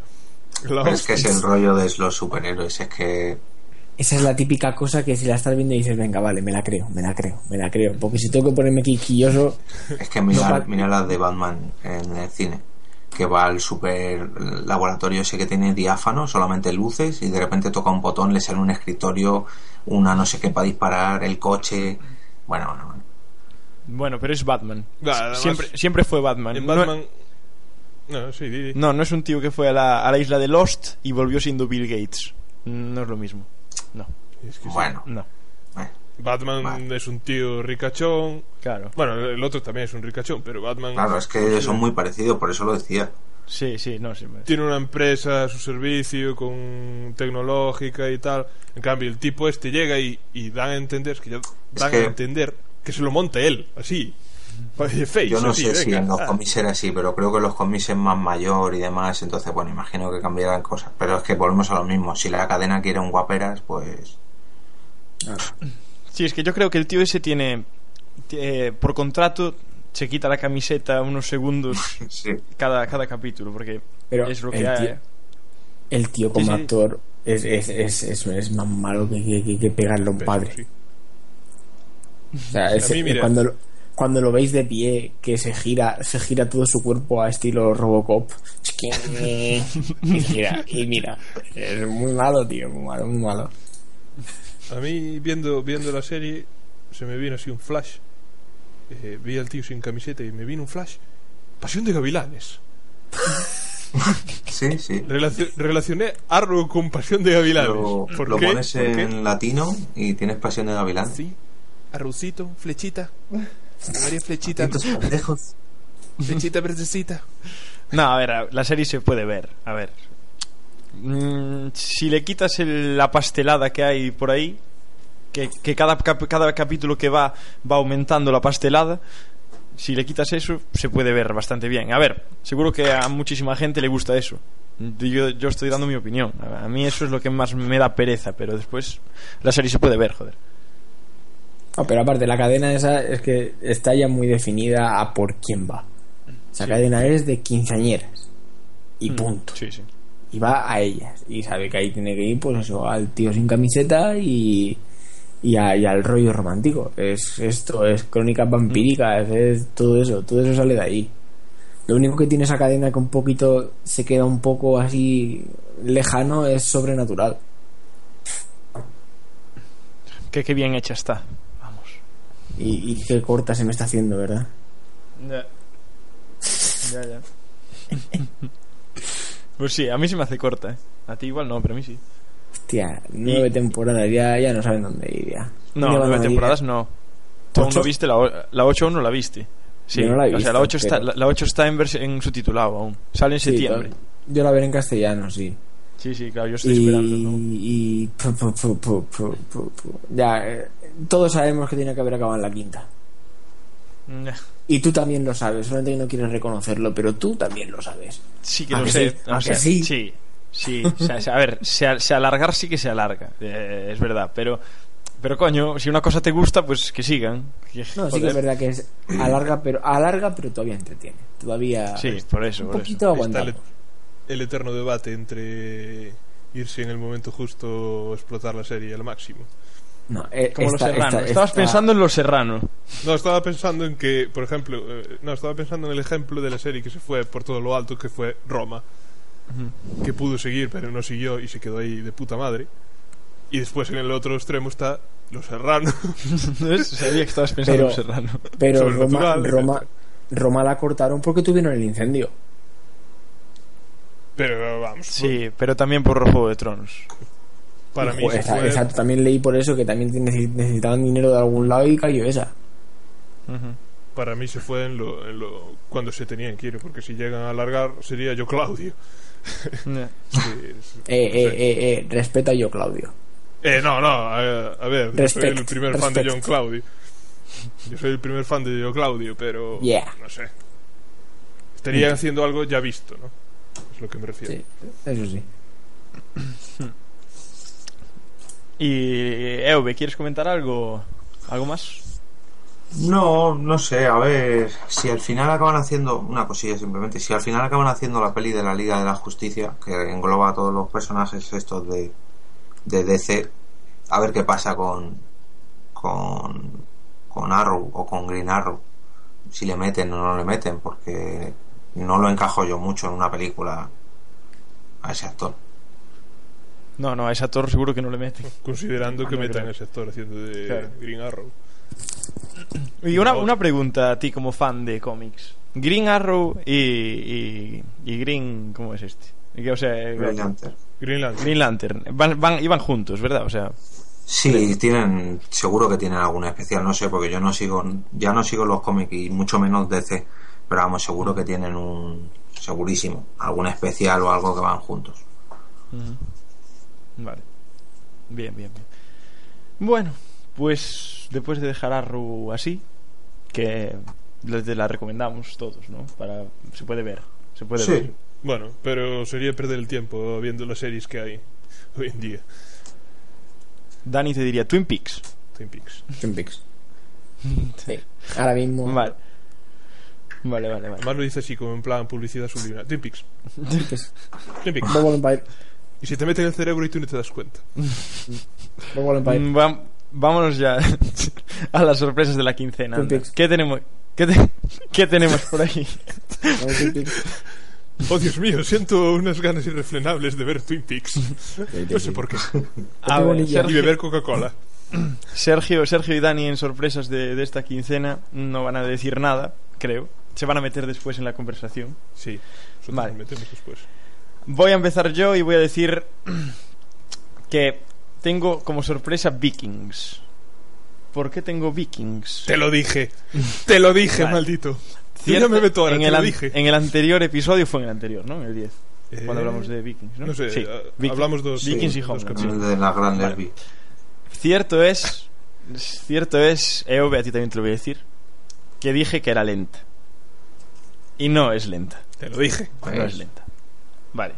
la es que es el rollo de los superhéroes, es que Esa es la típica cosa que si la estás viendo y dices, venga, vale, me la creo, me la creo, me la creo. Porque si tengo que ponerme quisquilloso, Es que mira, No, mira las de Batman en el cine. Que va al super laboratorio ese que tiene diáfano, solamente luces, y de repente toca un botón, le sale un escritorio, una no sé qué para disparar, el coche. Bueno, bueno, Bueno, pero es Batman. Además- siempre, siempre fue Batman. En No- Batman... No, sí, di, di. No, no es un tío que fue a la, a la isla de Lost y volvió siendo Bill Gates. No es lo mismo. No, Es que sí. bueno. no. Batman Vale. es un tío ricachón. Claro. Bueno, el otro también es un ricachón, pero Batman Claro, es que son muy parecidos, por eso lo decía. Sí, sí, no, sí. me- tiene una empresa a su servicio con tecnológica y tal. En cambio, el tipo este llega y, y dan a entender, es que ya dan que- a entender que se lo monta él, así. Parece face, Yo no así, sé si en los Ah. cómics era así, pero creo que los cómics es más mayor y demás, entonces, bueno, imagino que cambiarán cosas. Pero es que volvemos a lo mismo. Si la cadena quiere un guaperas, pues. Sí, es que yo creo que el tío ese tiene. eh, por contrato, se quita la camiseta unos segundos Sí. cada, cada capítulo, porque pero es lo el, que hay. tío, el tío como Sí, sí. actor es, es, es, es, es más malo que, que, que- que pegarle a un Pero, padre. Sí. O sea, ese- mí, mira. cuando, lo, cuando lo veis de pie, que se gira, se gira todo su cuerpo a estilo Robocop. Y gira, y mira, es muy malo, tío, muy malo, muy malo. A mí, viendo, viendo la serie, se me vino así un flash. Eh, vi al tío sin camiseta y me vino un flash. Pasión de Gavilanes. Sí, sí. Relacio- relacioné Arrow con Pasión de Gavilanes. Lo, ¿Por lo qué? pones ¿Por qué? en latino y tienes pasión de gavilán. Sí. Arrowcito, flechita. María flechita. Estos pendejos. Flechita verdecita. No, a ver, la serie se puede ver. A ver. Mm, si le quitas el- la pastelada que hay por ahí, que, que cada, cap- cada capítulo que va va aumentando la pastelada, si le quitas eso, se puede ver bastante bien. A ver, seguro que a muchísima gente le gusta eso. Yo, yo estoy dando mi opinión. A mí eso es lo que más me da pereza, pero después la serie se puede ver, joder. Ah, pero aparte, la cadena esa es que está ya muy definida a por quién va. Esa cadena es de quinceañeras. Y Mm, punto. Sí, sí. Y va a ellas. Y sabe que ahí tiene que ir, pues eso, al tío sin camiseta y, y, a- y al rollo romántico. Es esto, es crónicas vampíricas, es todo eso. Todo eso sale de ahí. Lo único que tiene esa cadena que un poquito se queda un poco así lejano es sobrenatural. Que qué bien hecha está. Y, y qué corta se me está haciendo, ¿verdad? Ya. Ya, ya. Pues sí, a mí se me hace corta, ¿eh? A ti igual no, pero a mí sí. Hostia, nueve temporadas, ya, ya no saben dónde ir ya. No, nueve ir- temporadas no. ¿Tú no viste la, la 8 aún no la viste? Sí, no la he o sea, visto, la 8 está, la, la 8 está en, vers- en subtitulado aún. Sale en Sí, septiembre. Yo la veré en castellano, sí. Sí, sí, claro, yo estoy y, esperando. ¿no? y pu, pu, pu. ya eh, todos sabemos que tiene que haber acabado en la quinta y tú también lo sabes solamente que no quieres reconocerlo pero tú también lo sabes Sí que ¿A lo que sé. sí? o ¿A sea, que sí? Sí, sí. o sea, o sea, a ver, se, se alargar sí que se alarga. eh, es verdad, pero. Pero coño, si una cosa te gusta, pues que sigan. No sí que joder. es verdad que es alarga pero alarga pero todavía entretiene todavía Sí, por eso, un por poquito eso. Está el, el eterno debate entre irse en el momento justo o explotar la serie al máximo. No, eh, Como esta- los serranos. esta- Estabas esta- pensando en los serranos. No, estaba pensando en que, por ejemplo, eh, no, estaba pensando en el ejemplo de la serie que se fue por todo lo alto, que fue Roma, que pudo seguir, pero no siguió y se quedó ahí de puta madre. Y después en el otro extremo está Los Serranos. Sabía que estabas pensando en pero, los serranos. pero Roma, Roma, Roma la cortaron porque tuvieron el incendio Pero vamos, Sí, pero también por Juego de Tronos. Para mí esa- fue- esa- también leí por eso que también necesi- necesitaban dinero de algún lado y cayó esa. Para mí se fue en lo, en lo cuando se tenían que ir, porque si llegan a alargar sería yo Claudio. Ya. Sí, es- Eh, eh, eh, eh, respeta yo, Claudio. Eh, no, no, a, a ver, yo soy el Respect, primer fan de respect. John Claudio. Yo soy el primer fan de John Claudio, pero Yeah. no sé. Estarían haciendo algo ya visto, ¿no? Es lo que me refiero. Sí, eso sí. Y Eube, ¿quieres comentar algo? ¿Algo más? No, no sé, a ver, si al final acaban haciendo una cosilla simplemente, si al final acaban haciendo la peli de la Liga de la Justicia, que engloba a todos los personajes estos de, de DC, a ver qué pasa con, con, con Arrow o con Green Arrow, si le meten o no le meten, porque no lo encajo yo mucho en una película a ese actor. No, no, a ese actor seguro que no le meten. Considerando que No metan creo. ese actor haciendo de Claro. Green Arrow. Y una, una pregunta a ti como fan de cómics. Green Arrow y, y, y Green... ¿Cómo es este? O sea, Green Lantern. Green Lantern. Green Lantern. Van, van, iban juntos, ¿verdad? O sea, Sí, tienen, seguro que tienen alguna especial, no sé, porque yo no sigo, ya no sigo los cómics y mucho menos DC, pero vamos, seguro que tienen un, segurísimo, algún especial o algo que van juntos. Vale. Bien, bien, bien. Bueno, pues después de dejar Arrow así, que les la recomendamos todos, ¿no? Para se puede ver, se puede Sí. ver. Bueno, pero sería perder el tiempo viendo las series que hay hoy en día. Dani te diría Twin Peaks. Twin Peaks. Twin Peaks. Sí. Ahora mismo. Vale. Vale, vale, vale. Además lo dice así como en plan publicidad subliminal. Twin Peaks. Twin Peaks. Twin Peaks. Y se te mete en el cerebro y tú no te das cuenta. Mm, vam- vámonos ya a las sorpresas de la quincena. ¿Qué tenemos? ¿Qué, te- qué tenemos por ahí? Oh, Dios mío, siento unas ganas irrefrenables de ver Twin Peaks. No sé por qué. A ver. Y Sergio, beber Coca-Cola. Sergio, Sergio y Dani en sorpresas de, de esta quincena no van a decir nada, creo. Se van a meter después en la conversación. Sí, nosotros Vale. nos metemos después. Voy a empezar yo y voy a decir que tengo como sorpresa Vikings. ¿Por qué tengo Vikings? Te lo dije. Te lo dije, Vale. maldito. Yo Cierto, ya me meto ahora, en te el, lo dije. en el anterior episodio fue en el anterior, ¿no? En el 10. Eh, Cuando hablamos de Vikings, ¿no? no sé, Sí, eh, Vikings. hablamos dos- Vikings sí, y dos Homeland. El de la Gran Vale. Derby. Cierto es, cierto es, EOB, a ti también te lo voy a decir, que dije que era lenta. Y no es lenta. Te lo dije. No es lenta. Vale.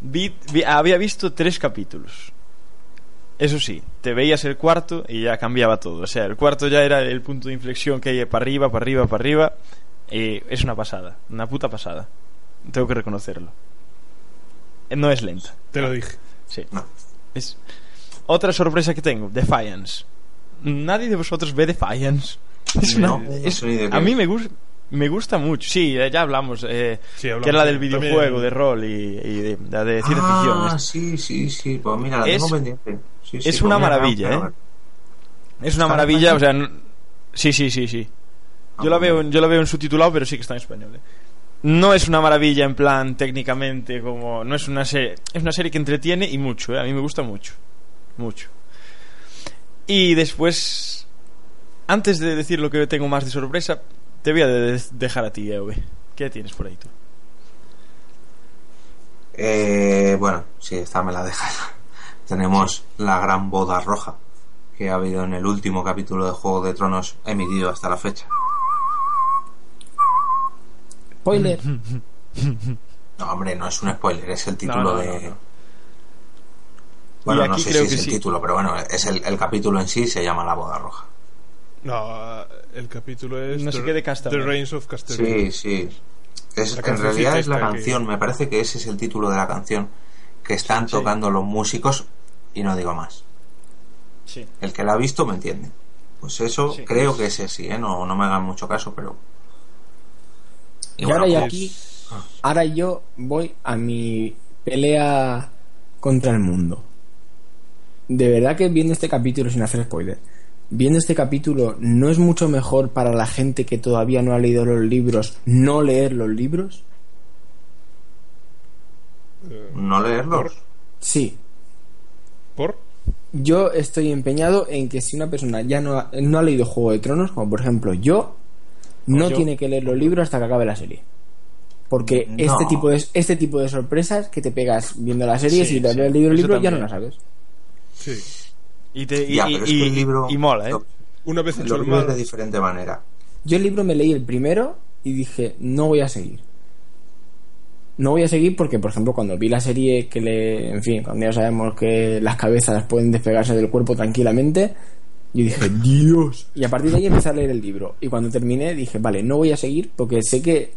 Vi- vi- había visto tres capítulos. Eso sí, te veías el cuarto y ya cambiaba todo. O sea, el cuarto ya era el punto de inflexión que hay para arriba, para arriba, para arriba. Y es una pasada, una puta pasada. Tengo que reconocerlo. Eh, No es lenta. Te lo dije. Sí. Es otra sorpresa que tengo, Defiance. Nadie de vosotros ve Defiance. Es una- No, no es- qué a mí me gusta me gusta mucho. Sí, eh, ya hablamos, eh, Sí, hablamos, que era la del videojuego También- de rol y, y de, la de ciencia Ah, ficción. sí, sí, sí. Pues mira, la Es- tengo pendiente. Sí, sí, es pues una maravilla, ¿eh? Es una ¿Está en maravilla, o sea, español? n- sí, sí, sí, sí. Ah, Yo la bueno. veo, en- yo la veo en subtitulado, pero sí que está en español. ¿eh? No es una maravilla en plan técnicamente como no es una serie, es una serie que entretiene y mucho, ¿eh? a mí me gusta mucho, mucho. Y después, antes de decir lo que tengo más de sorpresa, te voy a de- dejar a ti, Ewe. ¿Qué tienes por ahí tú? Eh, bueno, sí, esta me la dejas. Tenemos la gran boda roja que ha habido en el último capítulo de Juego de Tronos emitido hasta la fecha. Spoiler. No, hombre, no es un spoiler, es el título No, no, de. no, no. Bueno, no sé si es que el sí. título, pero bueno, es el, el capítulo en sí se llama La Boda Roja. No, el capítulo es No sé The- qué de. The Reigns of Castellón. Sí, sí. Es, en realidad es la que- canción, me parece que ese es el título de la canción que están Sí. tocando los músicos y no digo más. Sí. El que la ha visto me entiende. Pues eso Sí. creo que es así, ¿eh? No, no me hagan mucho caso, pero... Y bueno, ahora y pues- aquí, ahora yo voy a mi pelea contra el mundo. De verdad que viendo este capítulo, sin hacer spoiler, viendo este capítulo, ¿no es mucho mejor para la gente que todavía no ha leído los libros no leer los libros? no leerlos. Sí. ¿Por? Yo estoy empeñado en que si una persona ya no ha, no ha leído Juego de Tronos, como por ejemplo yo, no yo. tiene que leer los libros hasta que acabe la serie. Porque No. este tipo de este tipo de sorpresas que te pegas viendo la serie, Sí, si te sí, lees el libro, libro ya no las sabes. Sí. Y, te, y, Ya, y- pero es que el libro... y mola, ¿eh? Lo, Una vez hecho lo el mal. de diferente manera. Yo el libro me leí el primero y dije, no voy a seguir. No voy a seguir porque, por ejemplo, cuando vi la serie que le... En fin, cuando ya sabemos que las cabezas pueden despegarse del cuerpo tranquilamente, yo dije, Dios. Y a partir de ahí empecé a leer el libro. Y cuando terminé dije, vale, no voy a seguir porque sé que,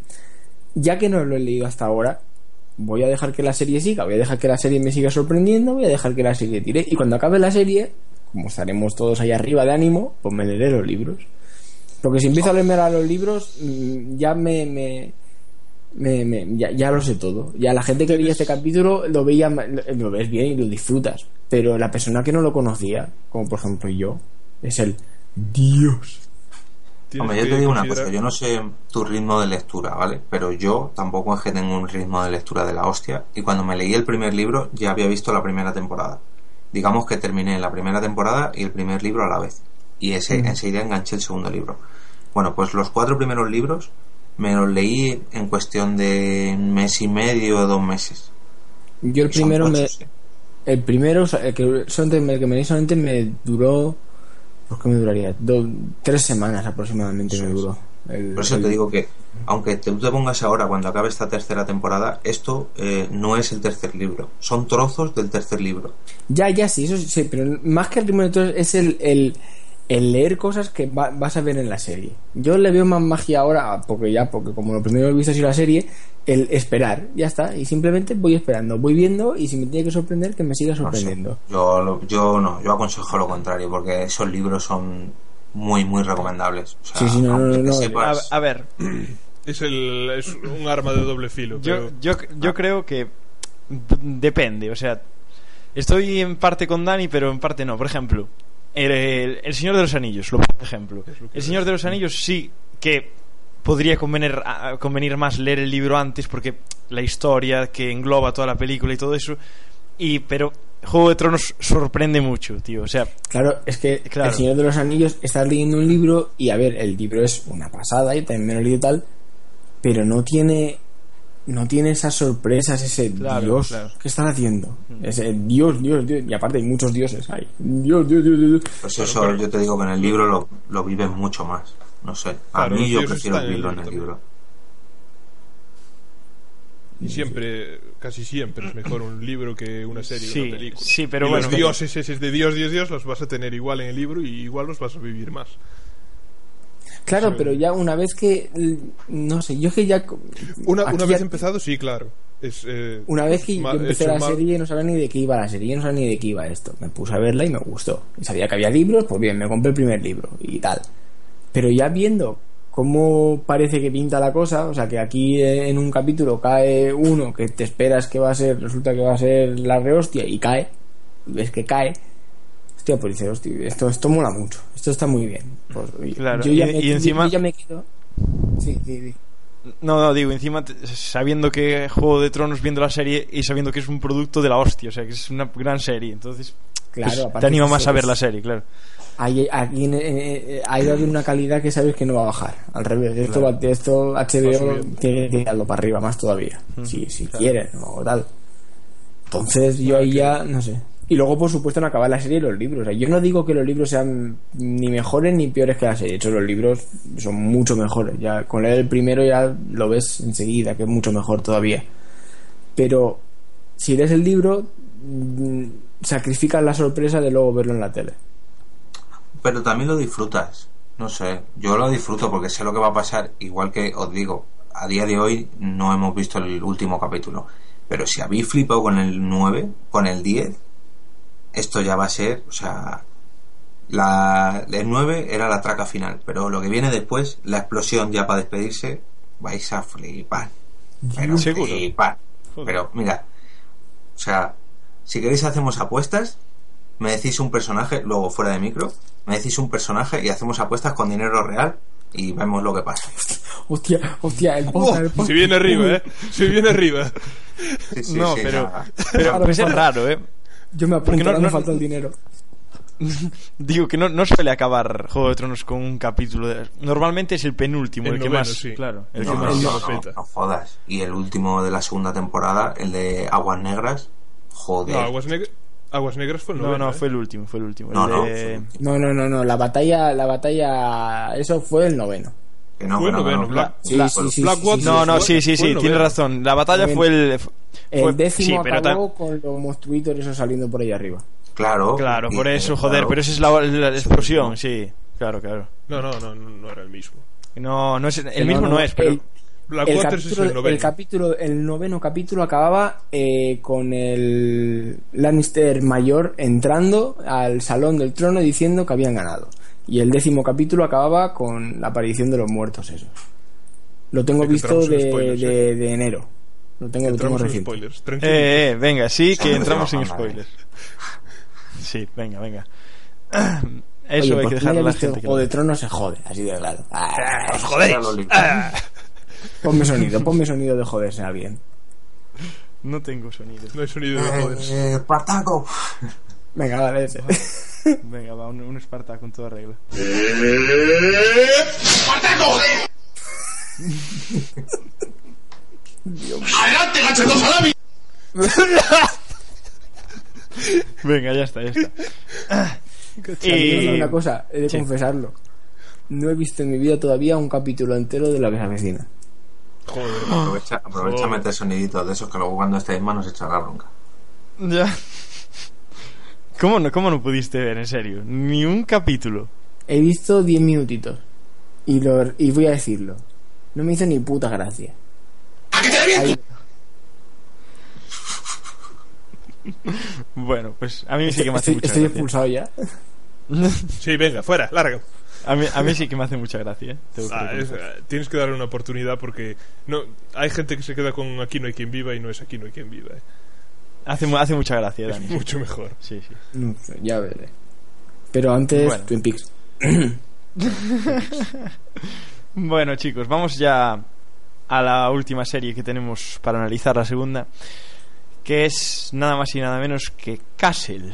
ya que no lo he leído hasta ahora, voy a dejar que la serie siga, voy a dejar que la serie me siga sorprendiendo, voy a dejar que la serie tire. Y cuando acabe la serie, como estaremos todos ahí arriba de ánimo, pues me leeré los libros. Porque si empiezo a leerme a los libros, mm, ya me. me, me- me- ya, ya lo sé todo. Ya la gente que veía este capítulo lo veía, lo, lo ves bien y lo disfrutas. Pero la persona que no lo conocía, como por ejemplo yo, es el Dios. Hombre, yo te digo una cosa, yo no sé tu ritmo de lectura, ¿vale? Pero yo tampoco es que tengo un ritmo de lectura de la hostia. Y cuando me leí el primer libro, ya había visto la primera temporada. Digamos que terminé la primera temporada y el primer libro a la vez. Y ese, enseguida enganché el segundo libro. Bueno, pues los cuatro primeros libros me los leí en cuestión de un mes y medio o dos meses. Yo el primero me. El primero, el que, solamente, el que me leí solamente me duró. ¿Por qué me duraría? Do- tres semanas aproximadamente me duró. El- Por eso el- te digo que, aunque te, tú te pongas ahora cuando acabe esta tercera temporada, esto eh, no es el tercer libro, son trozos del tercer libro. Ya, ya, sí, eso sí, pero más que el ritmo de todo es el, el, el leer cosas que va- vas a ver en la serie. Yo le veo más magia ahora, porque ya, porque como lo primero que he visto ha sido la serie, el esperar, ya está, y simplemente voy esperando, voy viendo y si me tiene que sorprender, que me siga No sé. sorprendiendo. Yo, yo no, yo aconsejo lo contrario, porque esos libros son muy, muy recomendables. O sea, Sí, sí, no, no, no, sepas- A, a ver, Es, el, es un arma de doble filo. yo, pero- yo, yo creo que depende, o sea, estoy en parte con Dani, pero en parte no. Por ejemplo, el, el- el Señor de los Anillos, lo pongo ejemplo. El Señor de los Anillos sí que podría convenir, convenir más leer el libro antes porque la historia que engloba toda la película y todo eso. Y, pero Juego de Tronos sorprende mucho, tío. O sea, Claro, es que Claro. El Señor de los Anillos estás leyendo un libro y a ver, el libro es una pasada y también me lo he leído tal, pero no tiene no tiene esas sorpresas, ese Claro, Dios claro. que están haciendo. Ese Dios, Dios, Dios. Y aparte hay muchos dioses ahí. Dios, Dios, Dios, Dios. Pues eso yo te digo que en el libro lo, lo vives mucho más. No sé, a Claro, mí yo prefiero están en el vivirlo en libro el también. libro. Y siempre, casi siempre es mejor un libro que una serie o una película. sí, pero y bueno. Los dioses esos de Dios, Dios, Dios los vas a tener igual en el libro y igual los vas a vivir más. Claro, Sí. pero ya una vez que. No sé, yo es que ya. Una, una ya- vez empezado, sí, claro. Es, eh, Una vez que yo empecé la mal- serie no sabía ni de qué iba la serie, yo no sabía ni de qué iba esto. Me puse a verla y me gustó. Y sabía que había libros, pues bien, me compré el primer libro y tal. Pero ya viendo cómo parece que pinta la cosa, o sea, que aquí eh, en un capítulo cae uno que te esperas que va a ser, resulta que va a ser la rehostia y cae, ves que cae. Hostia, pues dices, hostia, esto, esto mola mucho, esto está muy bien. Pues, Claro, yo ya y- me, y encima- yo ya me quedo. Sí, sí, sí. No, no, digo, encima sabiendo que Juego de Tronos, viendo la serie y sabiendo que es un producto de la hostia, o sea, que es una gran serie, entonces Claro, pues, te anima más a ver la serie, claro. Hay, aquí eh, hay de una calidad que sabes que no va a bajar. Al revés, esto, Claro. va- esto HBO tiene que tirarlo para arriba más todavía. Mm, si si claro. quiere o tal. Entonces yo ahí ya, no sé. Y luego, por supuesto, en acabar la serie y los libros. O sea, yo no digo que los libros sean ni mejores ni peores que la serie. De hecho, los libros son mucho mejores. Ya con leer el primero ya lo ves enseguida, que es mucho mejor todavía. Pero si lees el libro, sacrificas la sorpresa de luego verlo en la tele. Pero también lo disfrutas. No sé, yo lo disfruto porque sé lo que va a pasar. Igual que os digo, a día de hoy no hemos visto el último capítulo. Pero si habéis flipado con el 9, con el 10, esto ya va a ser, o sea, la, el 9 era la traca final, pero lo que viene después, la explosión ya para despedirse, vais a flipar. Pero Seguro. flipar. Joder. Pero mira, o sea, si queréis hacemos apuestas, me decís un personaje, luego fuera de micro, me decís un personaje y hacemos apuestas con dinero real y vemos lo que pasa. Hostia, hostia, el Oh, podcast, se viene arriba, ¿eh? Se viene arriba. Sí, sí, no, sí, pero, nada. pero Ahora es raro, ¿eh? Yo me Porque apunto, no- me no- falta el dinero. Digo que no, no suele acabar Juego de Tronos con un capítulo. de- Normalmente es el penúltimo, el, El que más. sí. Claro, el No, que no, más. no, no, no jodas. Y el último de la segunda temporada, el de Aguas Negras, joder. No, Aguas, Neg- Aguas Negras fue el No, noveno, no, ¿eh? fue el último, fue el último. el No, no, de- No, no, no, no, la batalla, la batalla, eso fue el noveno. que no, Fue el no, noveno, no. Black, No, sí, no, sí, sí, fue sí, el tiene noveno. razón. La batalla fue el. fue- El décimo sí, pero acabó ta- con los monstruitos esos saliendo por ahí arriba. Claro. Claro, por eso, joder, claro. pero esa es la, la explosión, sí. Claro, claro. No, no, no, no, no era el mismo. No, no es, el mismo no, es, pero. el- el es capítulo, el noveno. el capítulo, el noveno capítulo acababa eh, con el Lannister mayor entrando al salón del trono diciendo que habían ganado. Y el décimo capítulo acababa con la aparición de los muertos esos. Lo tengo Sí visto de, spoilers, de- de enero. Lo tengo, lo tengo en spoilers. Eh, eh, venga, sí, que entramos vale. spoilers. Sí, venga, venga. Oye, Eso hay pues que quien dejar a la gente lo de vea. Tronos se jode, así de claro. Ah, ¡Os jodéis! Ah. Ponme sonido, ponme sonido de joderse a alguien. No tengo sonido. No hay sonido de joderse. Eh, Espartaco. Venga, vale, ese. Venga, va, un, un Espartaco con toda regla. ¡Adelante, ganchando salami! Venga, ya está, ya está. Y... y... una cosa, he de Sí. confesarlo. No he visto en mi vida todavía un capítulo entero de La Vieja Vecina. Joder. Aprovecha, aprovecha Joder. meter soniditos de esos que luego cuando estéis manos echa la bronca. Ya. ¿Cómo no, ¿Cómo no pudiste ver, en serio? Ni un capítulo. He visto 10 minutitos. Y, lo, y voy a decirlo. No me hizo ni puta gracia. ¡A que te reviento! Ahí- Bueno, pues a mí sí que me hace estoy mucha estoy gracia. expulsado ya. Sí, venga, fuera, larga. A mí, a mí sí que me hace mucha gracia, ¿eh? Tengo que Ah, es- eh, tienes que darle una oportunidad porque no hay gente que se queda con aquí no hay quien viva y no es aquí no hay quien viva. eh. hace, mu- hace mucha gracia, Es Dani. mucho mejor. Sí, sí. No ya veré. Pero antes, Bueno. Twin Peaks. Bueno, chicos, vamos ya a la última serie que tenemos para analizar, la segunda, que es nada más y nada menos que Castle.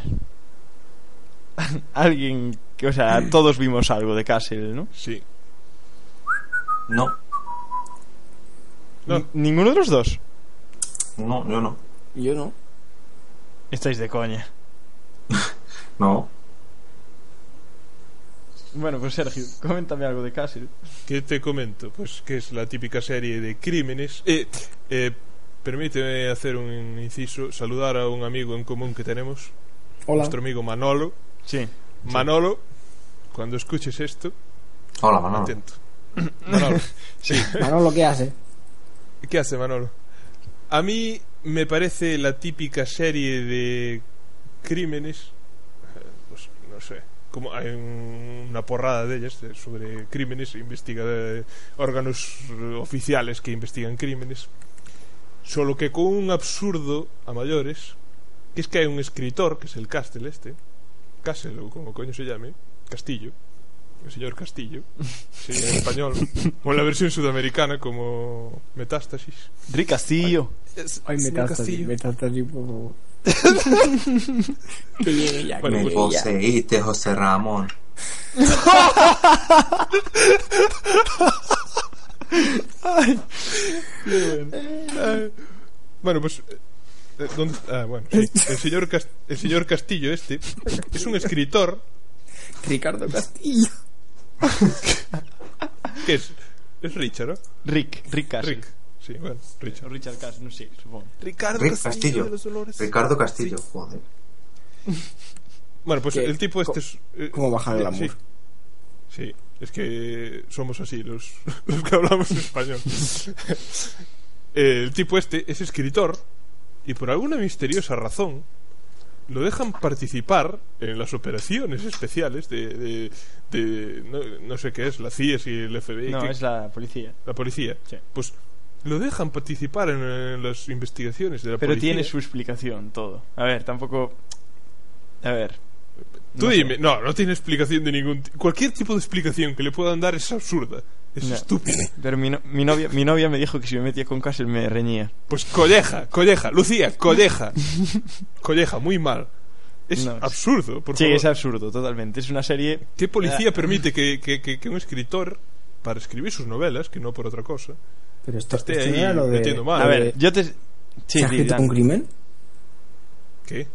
Alguien que, o sea, todos vimos algo de Castle, ¿no? Sí. No, No. ¿Ninguno de los dos? no, yo no. Yo no. Estáis de coña. No. Bueno, pues Sergio, coméntame algo de Castle. ¿Qué te comento? Pues que es la típica serie de crímenes. Eh, eh, permíteme hacer un inciso, saludar a un amigo en común que tenemos, Hola. nuestro amigo Manolo. Sí. Manolo, cuando escuches esto, Hola, Manolo. atento. Manolo, sí. Manolo, ¿qué hace? ¿Qué hace Manolo? A mí me parece la típica serie de crímenes, eh, pues no sé, como hay un- una porrada de ellas sobre crímenes, investiga de órganos eh, oficiales que investigan crímenes, solo que con un absurdo a mayores, que es que hay un escritor, que es el Castle este, Castle o como coño se llame, Castillo, el señor Castillo, sí, en español, o en la versión sudamericana como Metástasis. Rick Castillo. Ay, metástasis, metástasis, por Bueno, Me pues- poseíste, José Ramón. Eh, bueno, pues. ¿Dónde- ah, bueno, sí. El señor, el señor Castillo, este, es un escritor Ricardo Castillo. que es. Es Richard, ¿no? Rick, Rick Castle. Rick. Sí, bueno, Richard. Richard Castle, no sé, supongo. Ricardo Rick Castillo. Ricardo Castillo, joder. Bueno, pues ¿Qué? el tipo este es. eh, ¿Cómo bajar el eh, amor? Sí. Sí, es que somos así los, los que hablamos español. el tipo este es escritor y por alguna misteriosa razón lo dejan participar en las operaciones especiales de, de, de- no, no sé qué es, la CIES y el FBI. No, que- es la policía. la policía. Sí. Pues lo dejan participar en, en las investigaciones de la Pero policía. tiene su explicación todo. A ver, tampoco. A ver. Tú no sé. dime, no, no tiene explicación de ningún Cualquier tipo de explicación que le puedan dar es absurda. Es No. estúpida. Pero mi, no- mi novia, mi novia me dijo que si me metía con Castle me reñía. Pues colleja, colleja, Lucía, colleja. colleja, muy mal. Es No, absurdo, por sí, favor. es absurdo, totalmente. Es una serie. ¿Qué policía Ah. permite que, que- que- que un escritor, para escribir sus novelas, que no por otra cosa, Pero esto, esté esto no ahí era lo de... metiendo mal? A ver, de- yo te. Sí, ¿Se Dan. un crimen? ¿Qué?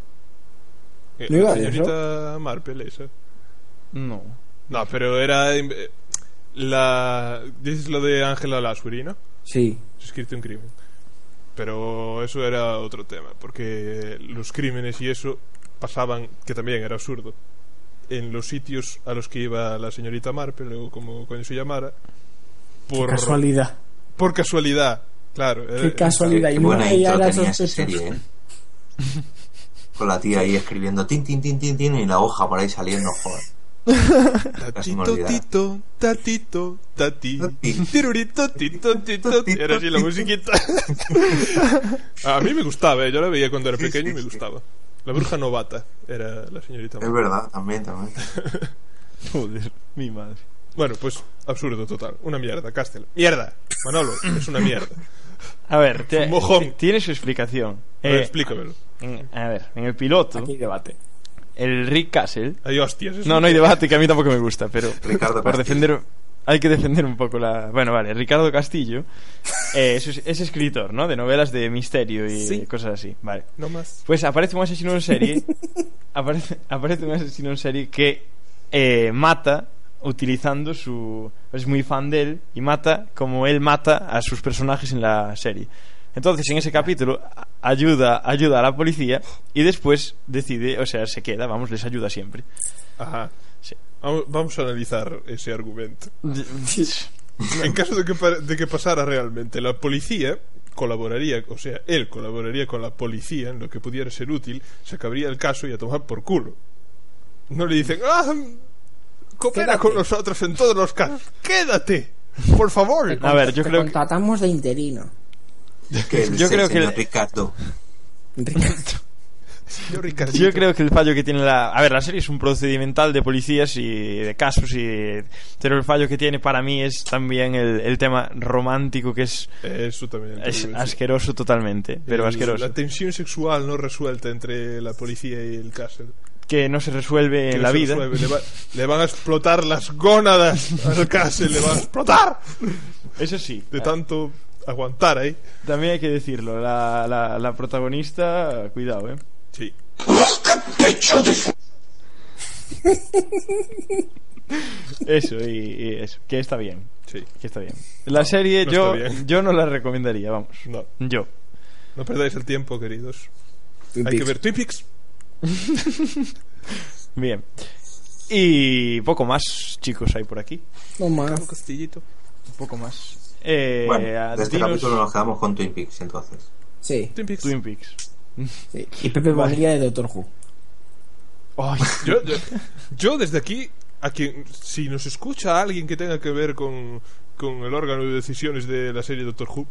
Eh, ¿No iba la de eso? señorita Marple, esa. No. No, pero era... eh, La... Dices lo de Ángela Lasbury, ¿no? Sí. Escrito un crimen. Pero eso era otro tema, porque los crímenes y eso pasaban, que también era absurdo, en los sitios a los que iba la señorita Marple, o como coño se llamara, por Qué casualidad. Por casualidad, claro. Qué era- casualidad. Qué Y no buena tenía esa serie, ¿eh? Con la tía ahí escribiendo tin, tin, tin, tin, tin y la hoja por ahí saliendo, joder. Tatito, tito, tatito, tati, tirurito, tito, tito, y era así la musiquita. A mí me gustaba, ¿eh? yo la veía cuando era Sí, pequeño y sí, me sí. gustaba. La bruja novata era la señorita Es verdad, también, también. Joder, mi madre. Bueno, pues absurdo total. Una mierda, Castel. ¡Mierda! Manolo, es una mierda. A ver, te- mojón. tiene su explicación. Eh, explícamelo. en- a ver, en el piloto, Aquí debate. El Rick Castle. Hay hostias. No, no hay debate, que a mí tampoco me gusta, pero Ricardo por defender hay que defender un poco la... Bueno, vale, Ricardo Castillo eh, es, es escritor, ¿no? De novelas de misterio y Sí. cosas así, vale. No más. Pues aparece un asesino en serie aparece, aparece un asesino en serie que eh, mata utilizando su... Es muy fan de él y mata como él mata a sus personajes en la serie. Entonces, en ese capítulo ayuda, ayuda a la policía y después decide, o sea, se queda, vamos, les ayuda siempre. Ajá. Sí. Vamos, a analizar ese argumento. En caso de que, de que pasara realmente, la policía colaboraría, o sea, él colaboraría con la policía en lo que pudiera ser útil, se acabaría el caso y a tomar por culo. No le dicen, ¡ah! Coopera Quédate. con nosotros en todos los casos. ¡Quédate! Por favor. A ver, yo Te creo que... contratamos de interino. Que el Yo creo que señor el- Ricardo. Yo, Ricardito. Yo creo que el fallo que tiene la... A ver, la serie es un procedimental de policías y de casos y... Pero el fallo que tiene para mí es también el, el tema romántico que es, Eso también. es asqueroso totalmente, pero El- asqueroso. La tensión sexual no resuelta entre la policía y el castle. Que no se resuelve Que en no la vida. Le, va- le van a explotar las gónadas al castle, le van a explotar Eso sí. de tanto aguantar ahí. También hay que decirlo, la, la, la protagonista, cuidado, ¿eh? Sí. Eso, y, y eso, que está bien. Sí. Que está bien. La serie no yo, yo no la recomendaría, vamos. No. Yo. No perdáis el tiempo, queridos. Twin Hay que ver Twin Peaks. Bien. Y poco más, chicos, hay por aquí. No más. Un castillito. Un poco más. Eh, Bueno, de este dinos- capítulo nos quedamos con Twin Peaks, entonces. Sí. Twin Peaks. Twin Peaks. sí. Y Pepe Vale. Bonilla de Doctor Who. Ay, Yo, yo, yo desde aquí, a quien, si nos escucha alguien que tenga que ver con, con el órgano de decisiones de la serie Doctor Who,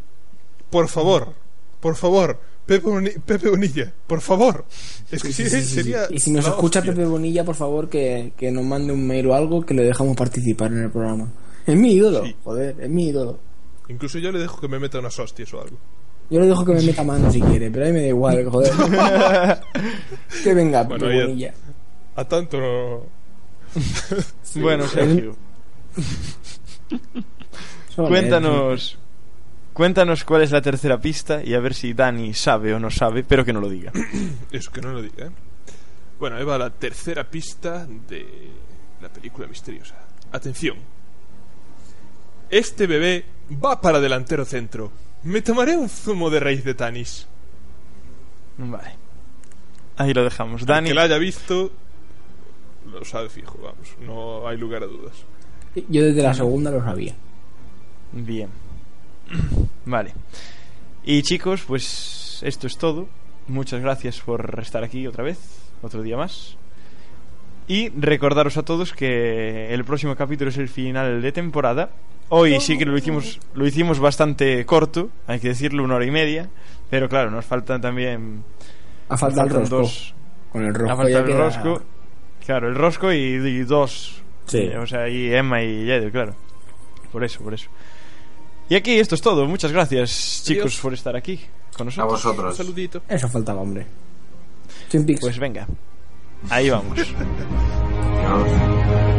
por favor, por favor, Pepe, Boni- Pepe Bonilla, por favor. Es que Sí, sí, sí, sería. Y si nos la escucha hostia. Pepe Bonilla, por favor, que, que nos mande un mail o algo que le dejamos participar en el programa. Es mi ídolo, Sí. joder, es mi ídolo. Incluso yo le dejo que me meta unas hostias o algo. Yo le dejo que me meta mano si quiere, pero a mí me da igual, joder. que venga, Bueno, Bonilla. A tanto no. bueno, Sergio, cuéntanos. Cuéntanos cuál es la tercera pista y a ver si Dani sabe o no sabe, pero que no lo diga. Eso que no lo diga, ¿eh? Bueno, ahí va la tercera pista de la película misteriosa. Atención. Este bebé va para delantero centro. Me tomaré un zumo de raíz de tanis. Vale. Ahí lo dejamos. El Dani. que la haya visto lo sabe fijo, vamos. No hay lugar a dudas. Yo desde la segunda lo sabía. Bien. Vale. Y chicos, pues esto es todo. Muchas gracias por estar aquí otra vez, otro día más. Y recordaros a todos que el próximo capítulo es el final de temporada. Hoy sí que lo hicimos, lo hicimos bastante corto, hay que decirlo, una hora y media. Pero claro, nos faltan también. Ha faltado el rosco. dos. Con el rosco Ha faltado el queda- rosco. Claro, el rosco y, y dos. Sí. Eh, O sea, y Emma y Yedo, claro. Por eso, por eso. Y aquí esto es todo. Muchas gracias, chicos, Adiós. por estar aquí con A nosotros. Un vosotros. saludito. Eso faltaba, hombre. Pues venga. Ahí vamos.